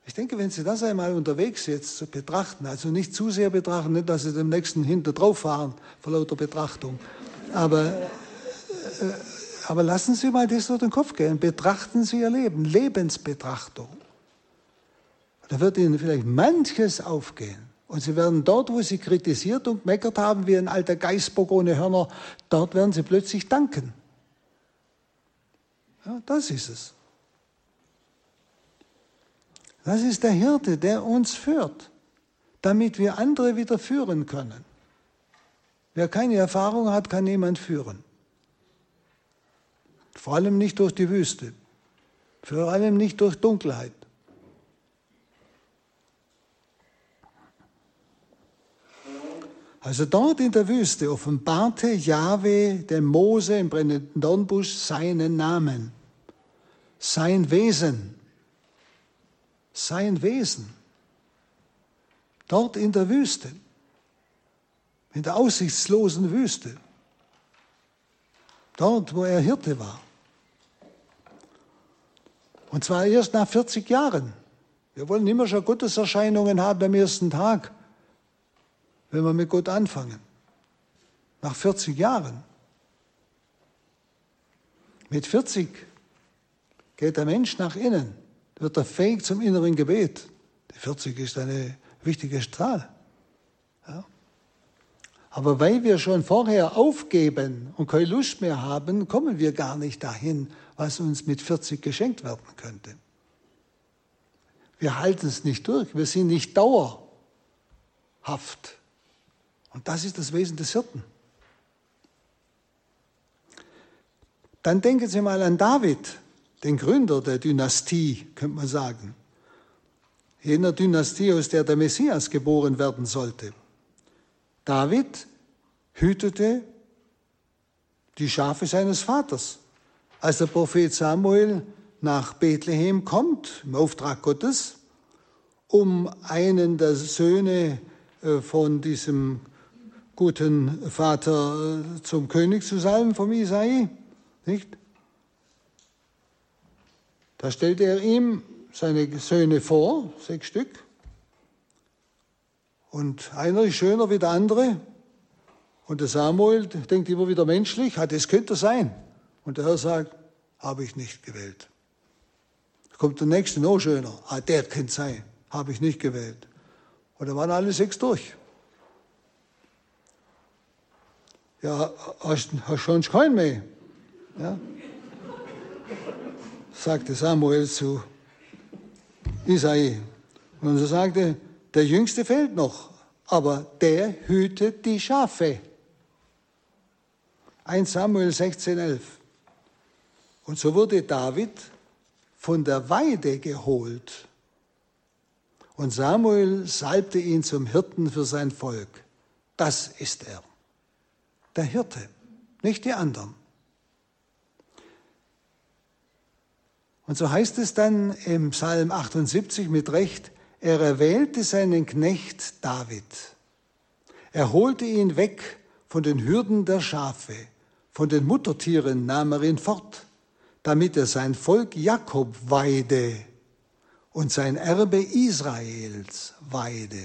Ich denke, wenn Sie das einmal unterwegs jetzt betrachten, also nicht zu sehr betrachten, nicht, dass Sie dem Nächsten hinter drauf fahren vor lauter Betrachtung, aber, äh, aber lassen Sie mal das durch den Kopf gehen, betrachten Sie Ihr Leben, Lebensbetrachtung. Da wird Ihnen vielleicht manches aufgehen. Und Sie werden dort, wo Sie kritisiert und meckert haben, wie ein alter Geißbock ohne Hörner, dort werden Sie plötzlich danken. Ja, das ist es. Das ist der Hirte, der uns führt, damit wir andere wieder führen können. Wer keine Erfahrung hat, kann niemand führen. Vor allem nicht durch die Wüste, vor allem nicht durch Dunkelheit. Also dort in der Wüste offenbarte Jahwe dem Mose im brennenden Dornbusch seinen Namen, sein Wesen, sein Wesen. Dort in der Wüste, in der aussichtslosen Wüste, dort, wo er Hirte war. Und zwar erst nach 40 Jahren. Wir wollen immer schon Gotteserscheinungen haben am ersten Tag wenn wir mit Gott anfangen. Nach 40 Jahren. Mit 40 geht der Mensch nach innen, wird er fähig zum inneren Gebet. Die 40 ist eine wichtige Zahl. Ja. Aber weil wir schon vorher aufgeben und keine Lust mehr haben, kommen wir gar nicht dahin, was uns mit 40 geschenkt werden könnte. Wir halten es nicht durch, wir sind nicht dauerhaft und das ist das Wesen des Hirten. Dann denken Sie mal an David, den Gründer der Dynastie, könnte man sagen. Jener Dynastie, aus der der Messias geboren werden sollte. David hütete die Schafe seines Vaters. Als der Prophet Samuel nach Bethlehem kommt, im Auftrag Gottes, um einen der Söhne äh, von diesem guten Vater äh, zum König zu salben vom Isai, nicht? Da stellt er ihm seine Söhne vor, sechs Stück. Und einer ist schöner wie der andere. Und der Samuel denkt immer wieder menschlich, hat es könnte sein. Und der Herr sagt, habe ich nicht gewählt. Da kommt der nächste noch schöner, ah, der könnte sein, habe ich nicht gewählt. Und da waren alle sechs durch. Ja, hast, hast schon keinen mehr? Ja? sagte Samuel zu Isai. Und so sagte, der Jüngste fehlt noch, aber der hütet die Schafe. 1 Samuel 16, 11. Und so wurde David von der Weide geholt. Und Samuel salbte ihn zum Hirten für sein Volk. Das ist er der Hirte, nicht die anderen. Und so heißt es dann im Psalm 78 mit Recht, er erwählte seinen Knecht David. Er holte ihn weg von den Hürden der Schafe, Von den Muttertieren nahm er ihn fort, damit er sein Volk Jakob weide und sein Erbe Israels weide.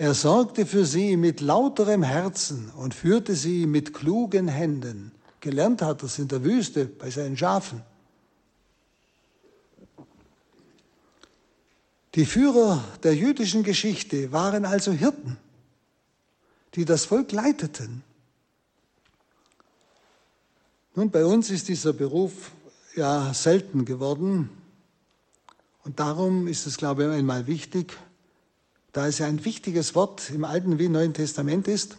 Er sorgte für sie mit lauterem Herzen und führte sie mit klugen Händen. Gelernt hat er es in der Wüste bei seinen Schafen. Die Führer der jüdischen Geschichte waren also Hirten, die das Volk leiteten. Nun, bei uns ist dieser Beruf ja selten geworden. Und darum ist es, glaube ich, einmal wichtig, da es ein wichtiges Wort im Alten wie Neuen Testament ist,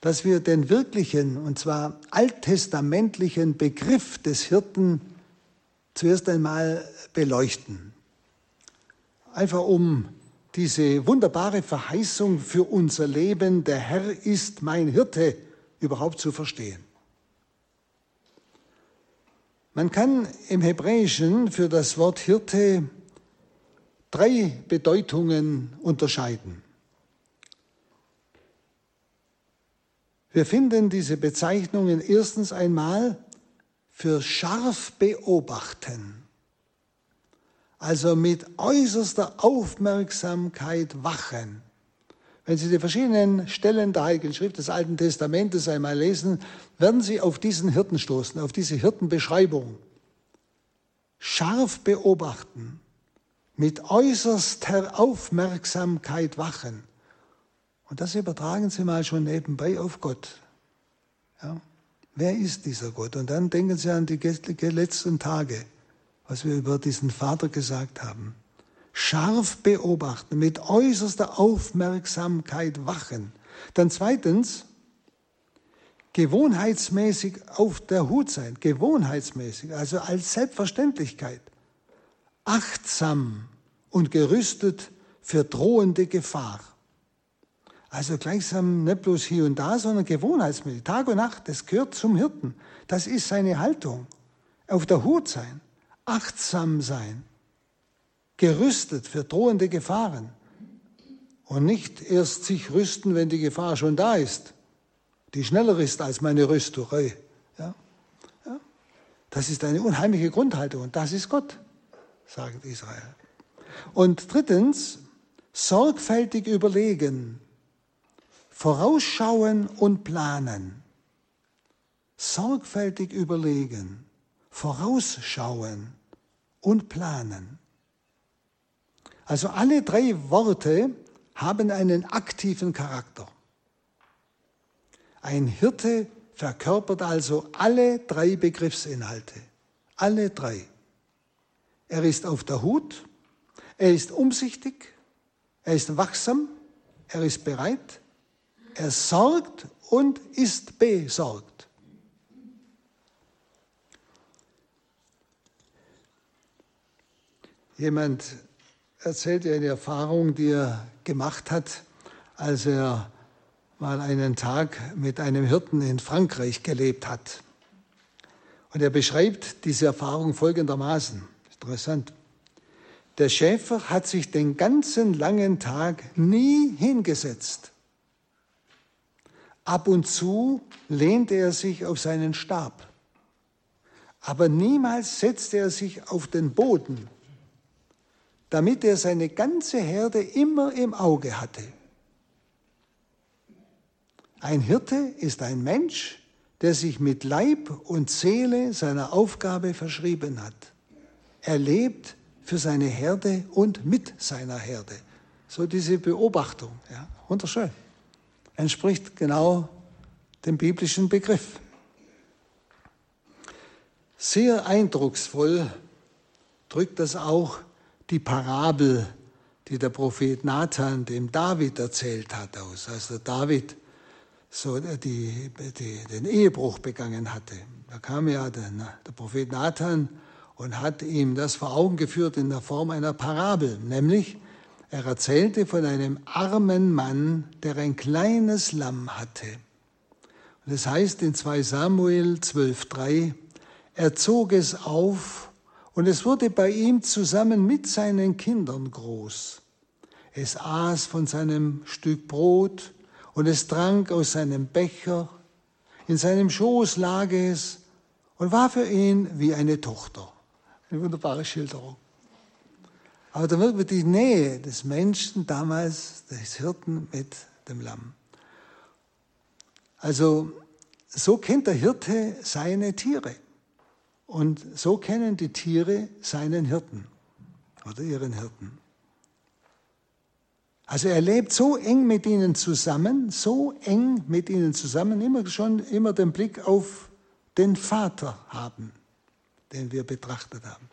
dass wir den wirklichen, und zwar alttestamentlichen Begriff des Hirten zuerst einmal beleuchten. Einfach um diese wunderbare Verheißung für unser Leben, der Herr ist mein Hirte, überhaupt zu verstehen. Man kann im Hebräischen für das Wort Hirte drei Bedeutungen unterscheiden. Wir finden diese Bezeichnungen erstens einmal für scharf beobachten, also mit äußerster Aufmerksamkeit wachen. Wenn Sie die verschiedenen Stellen der Heiligen Schrift des Alten Testamentes einmal lesen, werden Sie auf diesen Hirten stoßen, auf diese Hirtenbeschreibung. Scharf beobachten mit äußerster Aufmerksamkeit wachen. Und das übertragen Sie mal schon nebenbei auf Gott. Ja? Wer ist dieser Gott? Und dann denken Sie an die letzten Tage, was wir über diesen Vater gesagt haben. Scharf beobachten, mit äußerster Aufmerksamkeit wachen. Dann zweitens, gewohnheitsmäßig auf der Hut sein. Gewohnheitsmäßig, also als Selbstverständlichkeit achtsam und gerüstet für drohende Gefahr. Also gleichsam nicht bloß hier und da, sondern gewohnheitsmäßig. Tag und Nacht, das gehört zum Hirten. Das ist seine Haltung. Auf der Hut sein, achtsam sein, gerüstet für drohende Gefahren. Und nicht erst sich rüsten, wenn die Gefahr schon da ist, die schneller ist als meine Rüstung. Ja? Ja? Das ist eine unheimliche Grundhaltung und das ist Gott sagt Israel. Und drittens, sorgfältig überlegen, vorausschauen und planen. Sorgfältig überlegen, vorausschauen und planen. Also alle drei Worte haben einen aktiven Charakter. Ein Hirte verkörpert also alle drei Begriffsinhalte. Alle drei. Er ist auf der Hut, er ist umsichtig, er ist wachsam, er ist bereit, er sorgt und ist besorgt. Jemand erzählt eine Erfahrung, die er gemacht hat, als er mal einen Tag mit einem Hirten in Frankreich gelebt hat. Und er beschreibt diese Erfahrung folgendermaßen. Interessant. Der Schäfer hat sich den ganzen langen Tag nie hingesetzt. Ab und zu lehnte er sich auf seinen Stab, aber niemals setzte er sich auf den Boden, damit er seine ganze Herde immer im Auge hatte. Ein Hirte ist ein Mensch, der sich mit Leib und Seele seiner Aufgabe verschrieben hat. Er lebt für seine Herde und mit seiner Herde. So diese Beobachtung, ja, wunderschön. Entspricht genau dem biblischen Begriff. Sehr eindrucksvoll drückt das auch die Parabel, die der Prophet Nathan dem David erzählt hat, aus. Als der David so die, die, den Ehebruch begangen hatte. Da kam ja der, der Prophet Nathan und hat ihm das vor Augen geführt in der Form einer Parabel, nämlich er erzählte von einem armen Mann, der ein kleines Lamm hatte. Und es heißt in 2 Samuel 12.3, er zog es auf und es wurde bei ihm zusammen mit seinen Kindern groß. Es aß von seinem Stück Brot und es trank aus seinem Becher in seinem Schoß lag es und war für ihn wie eine Tochter. Eine wunderbare Schilderung. Aber da wird mit die Nähe des Menschen damals, des Hirten mit dem Lamm. Also so kennt der Hirte seine Tiere. Und so kennen die Tiere seinen Hirten oder ihren Hirten. Also er lebt so eng mit ihnen zusammen, so eng mit ihnen zusammen, immer schon immer den Blick auf den Vater haben, den wir betrachtet haben.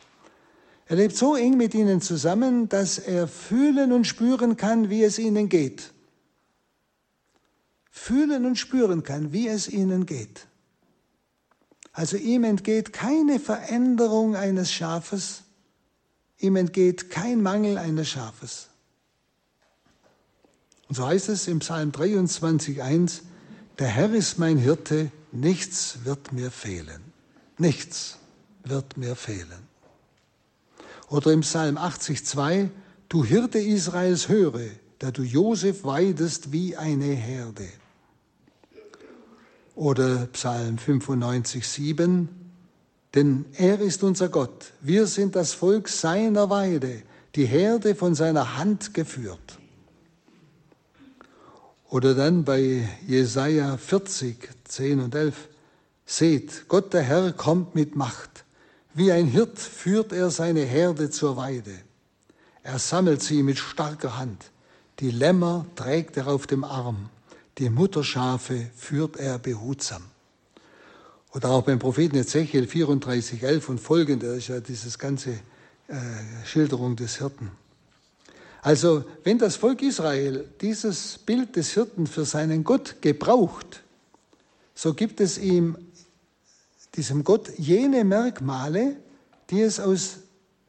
Er lebt so eng mit ihnen zusammen, dass er fühlen und spüren kann, wie es ihnen geht. Fühlen und spüren kann, wie es ihnen geht. Also ihm entgeht keine Veränderung eines Schafes, ihm entgeht kein Mangel eines Schafes. Und so heißt es im Psalm 23.1, der Herr ist mein Hirte, nichts wird mir fehlen. Nichts wird mir fehlen. Oder im Psalm 80.2, du Hirte Israels höre, da du Josef weidest wie eine Herde. Oder Psalm 95.7, denn er ist unser Gott, wir sind das Volk seiner Weide, die Herde von seiner Hand geführt. Oder dann bei Jesaja 40, 10 und 11. Seht, Gott der Herr kommt mit Macht. Wie ein Hirt führt er seine Herde zur Weide. Er sammelt sie mit starker Hand. Die Lämmer trägt er auf dem Arm. Die Mutterschafe führt er behutsam. Oder auch beim Propheten Ezechiel 34, 11 und folgende, ist ja dieses ganze äh, Schilderung des Hirten. Also wenn das Volk Israel dieses Bild des Hirten für seinen Gott gebraucht, so gibt es ihm, diesem Gott, jene Merkmale, die es aus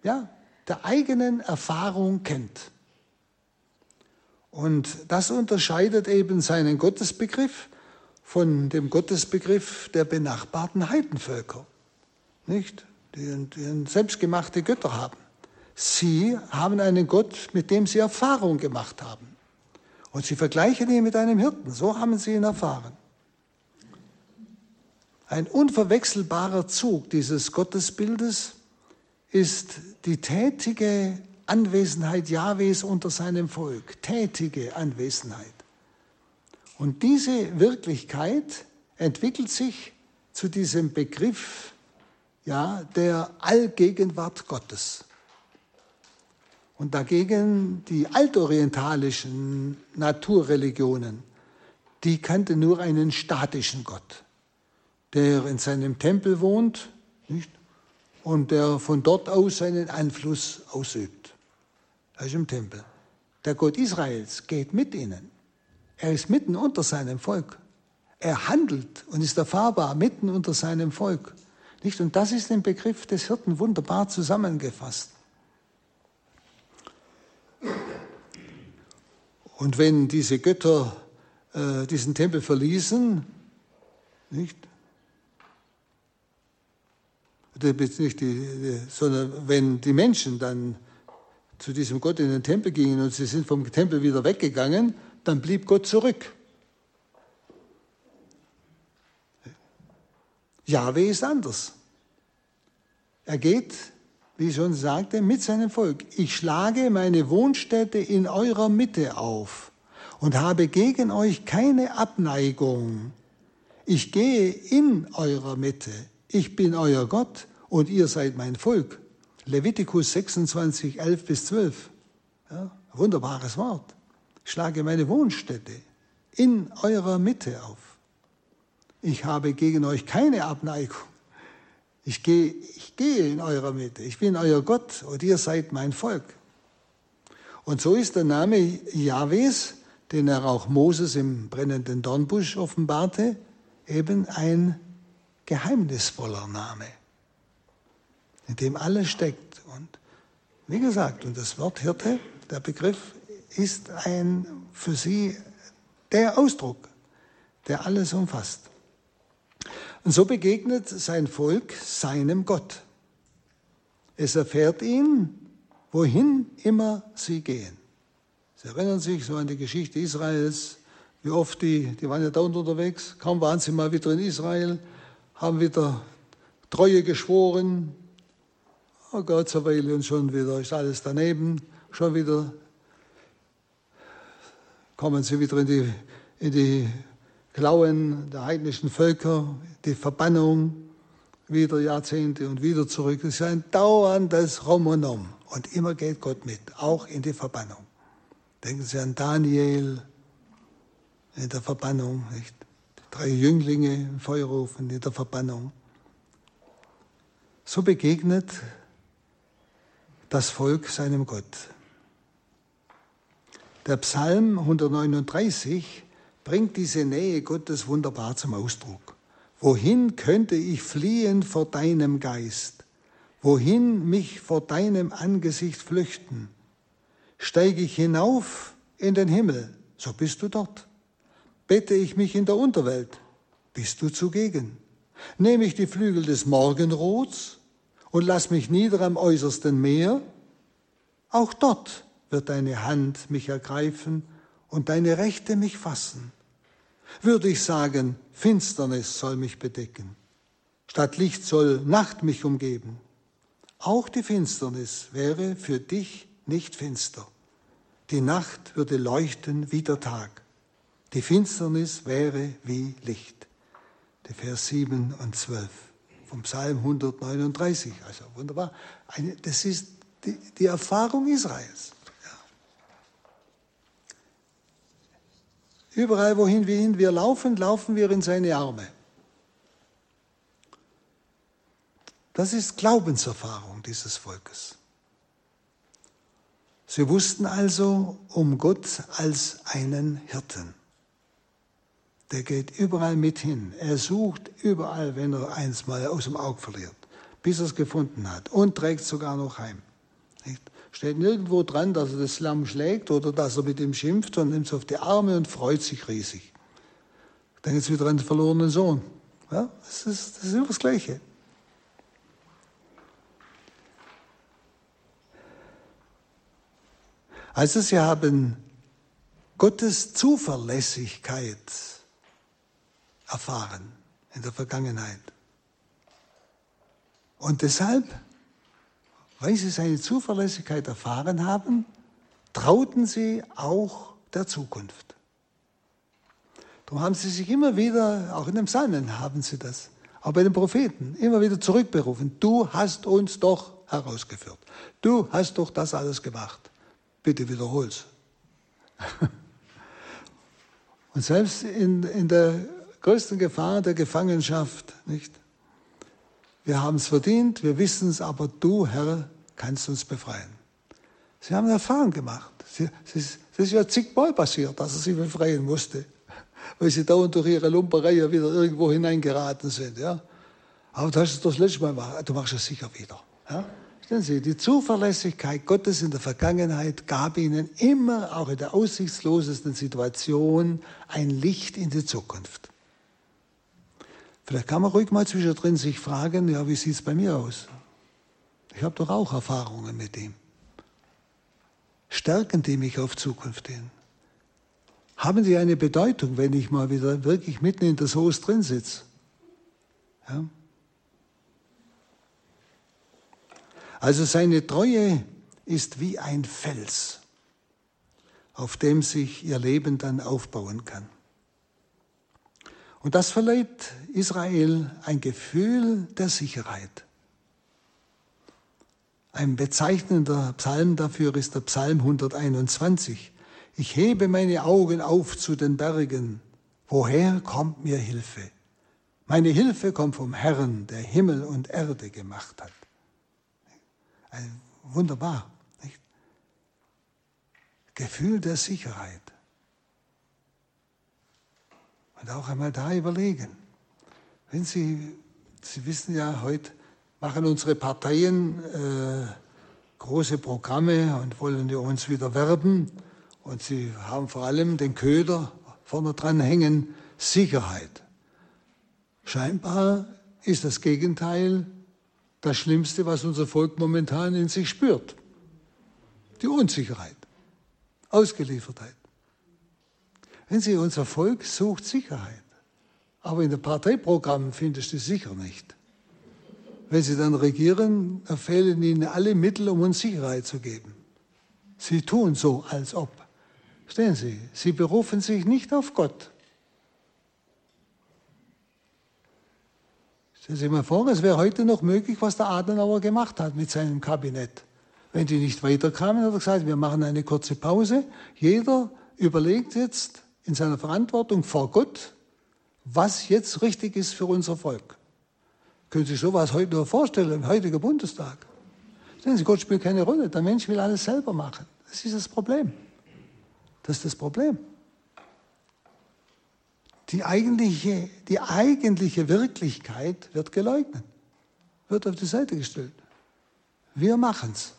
ja, der eigenen Erfahrung kennt. Und das unterscheidet eben seinen Gottesbegriff von dem Gottesbegriff der benachbarten Heidenvölker, nicht? Die, die selbstgemachte Götter haben. Sie haben einen Gott, mit dem sie Erfahrung gemacht haben. Und sie vergleichen ihn mit einem Hirten. So haben sie ihn erfahren. Ein unverwechselbarer Zug dieses Gottesbildes ist die tätige Anwesenheit Jahwes unter seinem Volk. Tätige Anwesenheit. Und diese Wirklichkeit entwickelt sich zu diesem Begriff ja, der Allgegenwart Gottes. Und dagegen die altorientalischen Naturreligionen, die kannten nur einen statischen Gott, der in seinem Tempel wohnt nicht? und der von dort aus seinen Einfluss ausübt. Das ist im Tempel. Der Gott Israels geht mit ihnen. Er ist mitten unter seinem Volk. Er handelt und ist erfahrbar mitten unter seinem Volk. Nicht? Und das ist im Begriff des Hirten wunderbar zusammengefasst. Und wenn diese Götter äh, diesen Tempel verließen, nicht? Nicht die, sondern wenn die Menschen dann zu diesem Gott in den Tempel gingen und sie sind vom Tempel wieder weggegangen, dann blieb Gott zurück. Jahwe ist anders. Er geht wie ich schon sagte, mit seinem Volk. Ich schlage meine Wohnstätte in eurer Mitte auf und habe gegen euch keine Abneigung. Ich gehe in eurer Mitte. Ich bin euer Gott und ihr seid mein Volk. Levitikus 26, 11 bis 12. Ja, wunderbares Wort. Ich schlage meine Wohnstätte in eurer Mitte auf. Ich habe gegen euch keine Abneigung. Ich gehe, ich gehe in eurer Mitte. Ich bin euer Gott und ihr seid mein Volk. Und so ist der Name Jahwes, den er auch Moses im brennenden Dornbusch offenbarte, eben ein geheimnisvoller Name, in dem alles steckt. Und wie gesagt, und das Wort Hirte, der Begriff, ist ein für sie der Ausdruck, der alles umfasst. Und so begegnet sein Volk seinem Gott. Es erfährt ihn, wohin immer sie gehen. Sie erinnern sich so an die Geschichte Israels, wie oft die, die waren ja da unterwegs, kaum waren sie mal wieder in Israel, haben wieder Treue geschworen. Oh Gott, zur Weile und schon wieder ist alles daneben, schon wieder kommen sie wieder in die, in die Klauen der heidnischen Völker, die Verbannung, wieder Jahrzehnte und wieder zurück. Es ist ein dauerndes Rom und Um. Und immer geht Gott mit, auch in die Verbannung. Denken Sie an Daniel in der Verbannung, nicht? Drei Jünglinge im Feuerofen in der Verbannung. So begegnet das Volk seinem Gott. Der Psalm 139 bringt diese Nähe Gottes wunderbar zum Ausdruck. Wohin könnte ich fliehen vor deinem Geist? Wohin mich vor deinem Angesicht flüchten? Steige ich hinauf in den Himmel, so bist du dort. Bette ich mich in der Unterwelt, bist du zugegen. Nehme ich die Flügel des Morgenrots und lass mich nieder am äußersten Meer, auch dort wird deine Hand mich ergreifen und deine Rechte mich fassen. Würde ich sagen, Finsternis soll mich bedecken, statt Licht soll Nacht mich umgeben. Auch die Finsternis wäre für dich nicht finster. Die Nacht würde leuchten wie der Tag. Die Finsternis wäre wie Licht. Die Vers 7 und 12 vom Psalm 139. Also wunderbar. Eine, das ist die, die Erfahrung Israels. Überall, wohin wir laufen, laufen wir in seine Arme. Das ist Glaubenserfahrung dieses Volkes. Sie wussten also um Gott als einen Hirten. Der geht überall mit hin. Er sucht überall, wenn er eins mal aus dem Auge verliert, bis er es gefunden hat und trägt sogar noch heim. Nicht? Steht nirgendwo dran, dass er das Lamm schlägt oder dass er mit ihm schimpft und nimmt es auf die Arme und freut sich riesig. Denken Sie wieder an den verlorenen Sohn. Ja, das, ist, das ist immer das Gleiche. Also sie haben Gottes Zuverlässigkeit erfahren in der Vergangenheit. Und deshalb weil sie seine Zuverlässigkeit erfahren haben, trauten sie auch der Zukunft. Darum haben sie sich immer wieder, auch in den Psalmen haben sie das, auch bei den Propheten, immer wieder zurückberufen. Du hast uns doch herausgeführt. Du hast doch das alles gemacht. Bitte wiederhol's. Und selbst in, in der größten Gefahr der Gefangenschaft, nicht? Wir haben es verdient, wir wissen es, aber du, Herr, kannst uns befreien. Sie haben Erfahrung gemacht. Es ist ja zigmal passiert, dass er sie befreien musste, weil sie dauernd durch ihre Lumperei ja wieder irgendwo hineingeraten sind. Ja? Aber du hast es das letzte Mal gemacht, du machst es sicher wieder. Ja? Stellen Sie, die Zuverlässigkeit Gottes in der Vergangenheit gab ihnen immer, auch in der aussichtslosesten Situation, ein Licht in die Zukunft. Vielleicht kann man ruhig mal zwischendrin sich fragen, ja, wie sieht es bei mir aus? Ich habe doch auch Erfahrungen mit ihm. Stärken die mich auf Zukunft hin? Haben die eine Bedeutung, wenn ich mal wieder wirklich mitten in der Soße drin sitze? Ja? Also seine Treue ist wie ein Fels, auf dem sich ihr Leben dann aufbauen kann. Und das verleiht Israel ein Gefühl der Sicherheit. Ein bezeichnender Psalm dafür ist der Psalm 121. Ich hebe meine Augen auf zu den Bergen. Woher kommt mir Hilfe? Meine Hilfe kommt vom Herrn, der Himmel und Erde gemacht hat. Ein wunderbar. Nicht? Gefühl der Sicherheit. Und auch einmal da überlegen. Wenn Sie, Sie wissen ja, heute machen unsere Parteien äh, große Programme und wollen ja uns wieder werben. Und sie haben vor allem den Köder vorne dran hängen, Sicherheit. Scheinbar ist das Gegenteil das Schlimmste, was unser Volk momentan in sich spürt. Die Unsicherheit, Ausgeliefertheit. Wenn Sie, unser Volk sucht Sicherheit. Aber in den Parteiprogrammen findest du sicher nicht. Wenn Sie dann regieren, fehlen Ihnen alle Mittel, um uns Sicherheit zu geben. Sie tun so, als ob. Stehen Sie, Sie berufen sich nicht auf Gott. Stellen Sie sich mal vor, es wäre heute noch möglich, was der Adenauer gemacht hat mit seinem Kabinett. Wenn die nicht weiterkamen, hat er gesagt, wir machen eine kurze Pause. Jeder überlegt jetzt in seiner Verantwortung vor Gott, was jetzt richtig ist für unser Volk. Können Sie sich sowas heute nur vorstellen, im heutigen Bundestag? Sehen Sie, Gott spielt keine Rolle. Der Mensch will alles selber machen. Das ist das Problem. Das ist das Problem. Die eigentliche, die eigentliche Wirklichkeit wird geleugnet, wird auf die Seite gestellt. Wir machen es.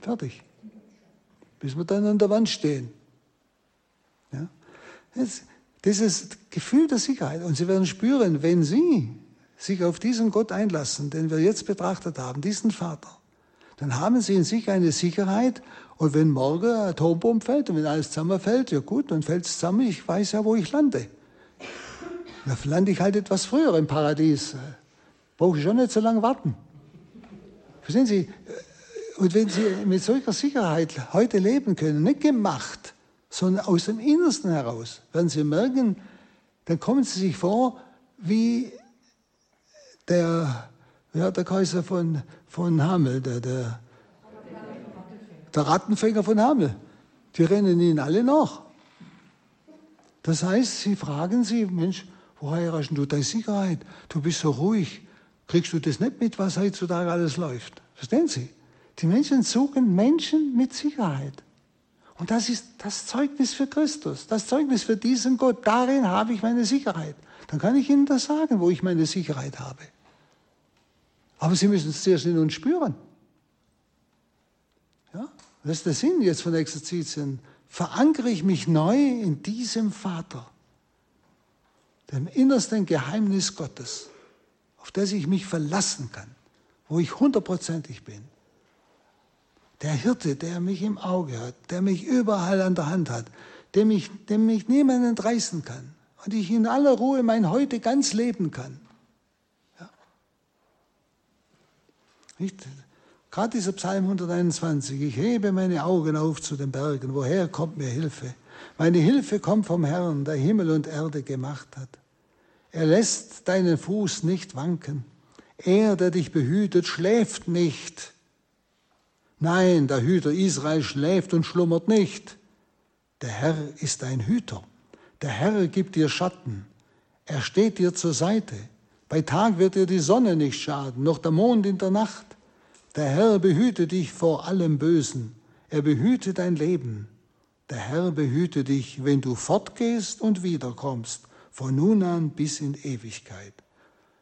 Fertig. Bis wir dann an der Wand stehen. Ja? Das, dieses Gefühl der Sicherheit. Und Sie werden spüren, wenn Sie sich auf diesen Gott einlassen, den wir jetzt betrachtet haben, diesen Vater, dann haben Sie in sich eine Sicherheit. Und wenn morgen ein Atombomb fällt und wenn alles zusammenfällt, ja gut, dann fällt es zusammen, ich weiß ja, wo ich lande. Da lande ich halt etwas früher im Paradies. Brauche ich schon nicht so lange warten. Verstehen Sie? Und wenn Sie mit solcher Sicherheit heute leben können, nicht gemacht, sondern aus dem Innersten heraus, werden Sie merken, dann kommen Sie sich vor wie der, ja, der Kaiser von, von Hamel, der, der, der Rattenfänger von Hamel. Die rennen Ihnen alle nach. Das heißt, Sie fragen Sie, Mensch, woher hast du deine Sicherheit? Du bist so ruhig. Kriegst du das nicht mit, was heutzutage alles läuft? Verstehen Sie? Die Menschen suchen Menschen mit Sicherheit. Und das ist das Zeugnis für Christus, das Zeugnis für diesen Gott. Darin habe ich meine Sicherheit. Dann kann ich Ihnen das sagen, wo ich meine Sicherheit habe. Aber Sie müssen es zuerst in uns spüren. Ja? Das ist der Sinn jetzt von Exerzitien. Verankere ich mich neu in diesem Vater, dem innersten Geheimnis Gottes, auf das ich mich verlassen kann, wo ich hundertprozentig bin. Der Hirte, der mich im Auge hat, der mich überall an der Hand hat, dem ich, dem mich niemand entreißen kann und ich in aller Ruhe mein Heute ganz leben kann. Ja. Nicht? Gerade dieser Psalm 121, ich hebe meine Augen auf zu den Bergen, woher kommt mir Hilfe? Meine Hilfe kommt vom Herrn, der Himmel und Erde gemacht hat. Er lässt deinen Fuß nicht wanken. Er, der dich behütet, schläft nicht. Nein, der Hüter Israel schläft und schlummert nicht. Der Herr ist dein Hüter. Der Herr gibt dir Schatten. Er steht dir zur Seite. Bei Tag wird dir die Sonne nicht schaden, noch der Mond in der Nacht. Der Herr behüte dich vor allem Bösen. Er behüte dein Leben. Der Herr behüte dich, wenn du fortgehst und wiederkommst, von nun an bis in Ewigkeit.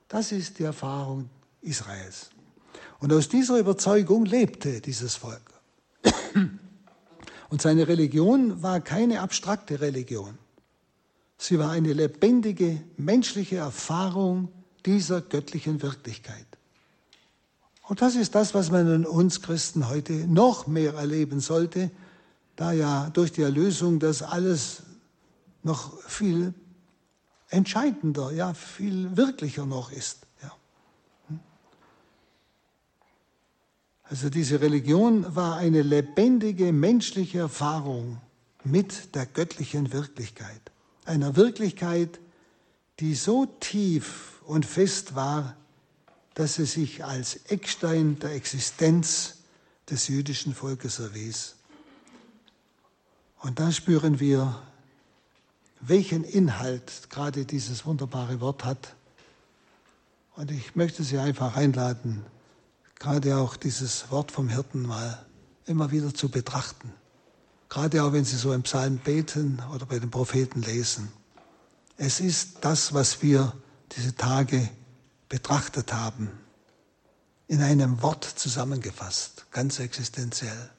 Das ist die Erfahrung Israels. Und aus dieser Überzeugung lebte dieses Volk. Und seine Religion war keine abstrakte Religion. Sie war eine lebendige menschliche Erfahrung dieser göttlichen Wirklichkeit. Und das ist das, was man in uns Christen heute noch mehr erleben sollte, da ja durch die Erlösung das alles noch viel entscheidender, ja, viel wirklicher noch ist. Also diese Religion war eine lebendige menschliche Erfahrung mit der göttlichen Wirklichkeit. Einer Wirklichkeit, die so tief und fest war, dass sie sich als Eckstein der Existenz des jüdischen Volkes erwies. Und da spüren wir, welchen Inhalt gerade dieses wunderbare Wort hat. Und ich möchte Sie einfach einladen, gerade auch dieses Wort vom Hirten mal immer wieder zu betrachten. Gerade auch wenn Sie so im Psalm beten oder bei den Propheten lesen. Es ist das, was wir diese Tage betrachtet haben, in einem Wort zusammengefasst, ganz existenziell.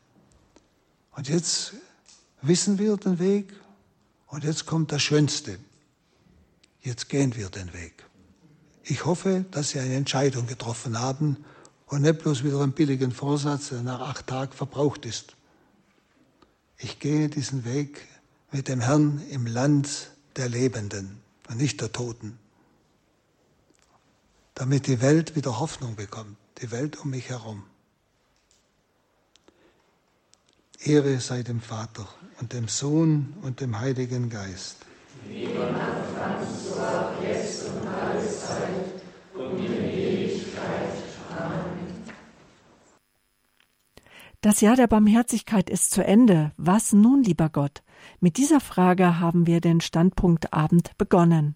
Und jetzt wissen wir den Weg und jetzt kommt das Schönste. Jetzt gehen wir den Weg. Ich hoffe, dass Sie eine Entscheidung getroffen haben und nicht bloß wieder einen billigen Vorsatz, der nach acht Tagen verbraucht ist. Ich gehe diesen Weg mit dem Herrn im Land der Lebenden und nicht der Toten, damit die Welt wieder Hoffnung bekommt, die Welt um mich herum. Ehre sei dem Vater und dem Sohn und dem Heiligen Geist. Wie im Anfang, so auch jetzt und alle Zeit und in Ewigkeit. Amen. Das Jahr der Barmherzigkeit ist zu Ende. Was nun, lieber Gott? Mit dieser Frage haben wir den Standpunktabend begonnen.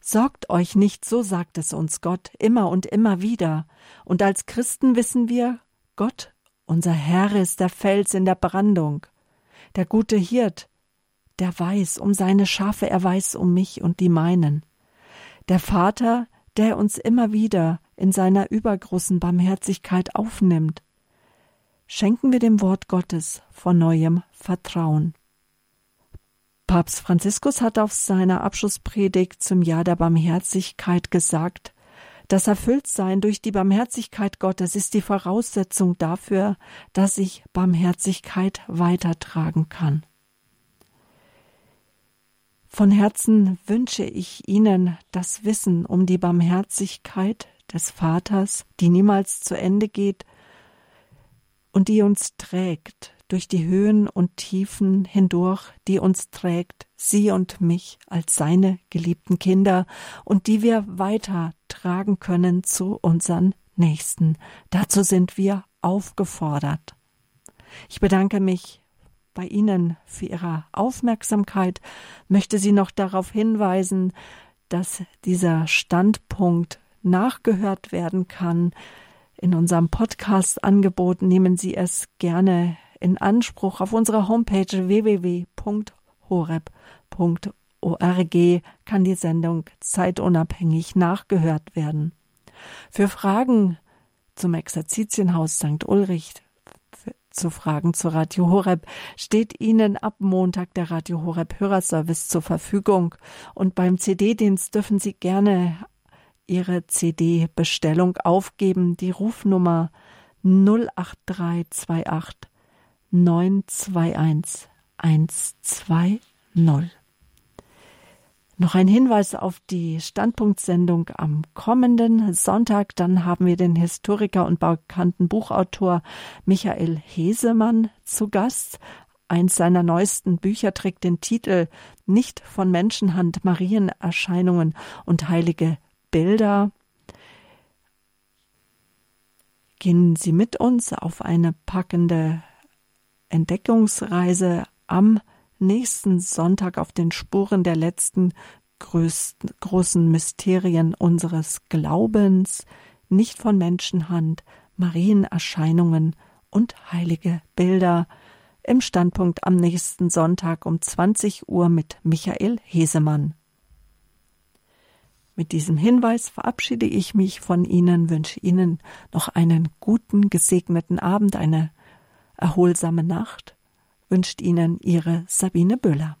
Sorgt euch nicht, so sagt es uns Gott immer und immer wieder. Und als Christen wissen wir, Gott unser Herr ist der Fels in der Brandung, der gute Hirt, der weiß um seine Schafe, er weiß um mich und die meinen. Der Vater, der uns immer wieder in seiner übergroßen Barmherzigkeit aufnimmt. Schenken wir dem Wort Gottes von neuem Vertrauen. Papst Franziskus hat auf seiner Abschlusspredigt zum Jahr der Barmherzigkeit gesagt, das Erfülltsein durch die Barmherzigkeit Gottes ist die Voraussetzung dafür, dass ich Barmherzigkeit weitertragen kann. Von Herzen wünsche ich Ihnen das Wissen um die Barmherzigkeit des Vaters, die niemals zu Ende geht und die uns trägt durch die Höhen und Tiefen hindurch, die uns trägt, sie und mich als seine geliebten Kinder und die wir weiter tragen können zu unseren Nächsten. Dazu sind wir aufgefordert. Ich bedanke mich bei Ihnen für Ihre Aufmerksamkeit, möchte Sie noch darauf hinweisen, dass dieser Standpunkt nachgehört werden kann. In unserem Podcast-Angebot nehmen Sie es gerne in Anspruch. Auf unserer Homepage www.horeb.org kann die Sendung zeitunabhängig nachgehört werden. Für Fragen zum Exerzitienhaus St. Ulrich, zu Fragen zu Radio Horeb steht Ihnen ab Montag der Radio Horeb Hörerservice zur Verfügung und beim CD-Dienst dürfen Sie gerne Ihre CD-Bestellung aufgeben. Die Rufnummer 08328 921 120. Noch ein Hinweis auf die Standpunktsendung am kommenden Sonntag. Dann haben wir den Historiker und bekannten Buchautor Michael Hesemann zu Gast. Eins seiner neuesten Bücher trägt den Titel Nicht von Menschenhand Marienerscheinungen und heilige Bilder. Gehen Sie mit uns auf eine packende Entdeckungsreise am nächsten Sonntag auf den Spuren der letzten größten, großen Mysterien unseres Glaubens, nicht von Menschenhand, Marienerscheinungen und heilige Bilder im Standpunkt am nächsten Sonntag um 20 Uhr mit Michael Hesemann. Mit diesem Hinweis verabschiede ich mich von Ihnen, wünsche Ihnen noch einen guten, gesegneten Abend, eine erholsame Nacht wünscht Ihnen Ihre Sabine Böhler.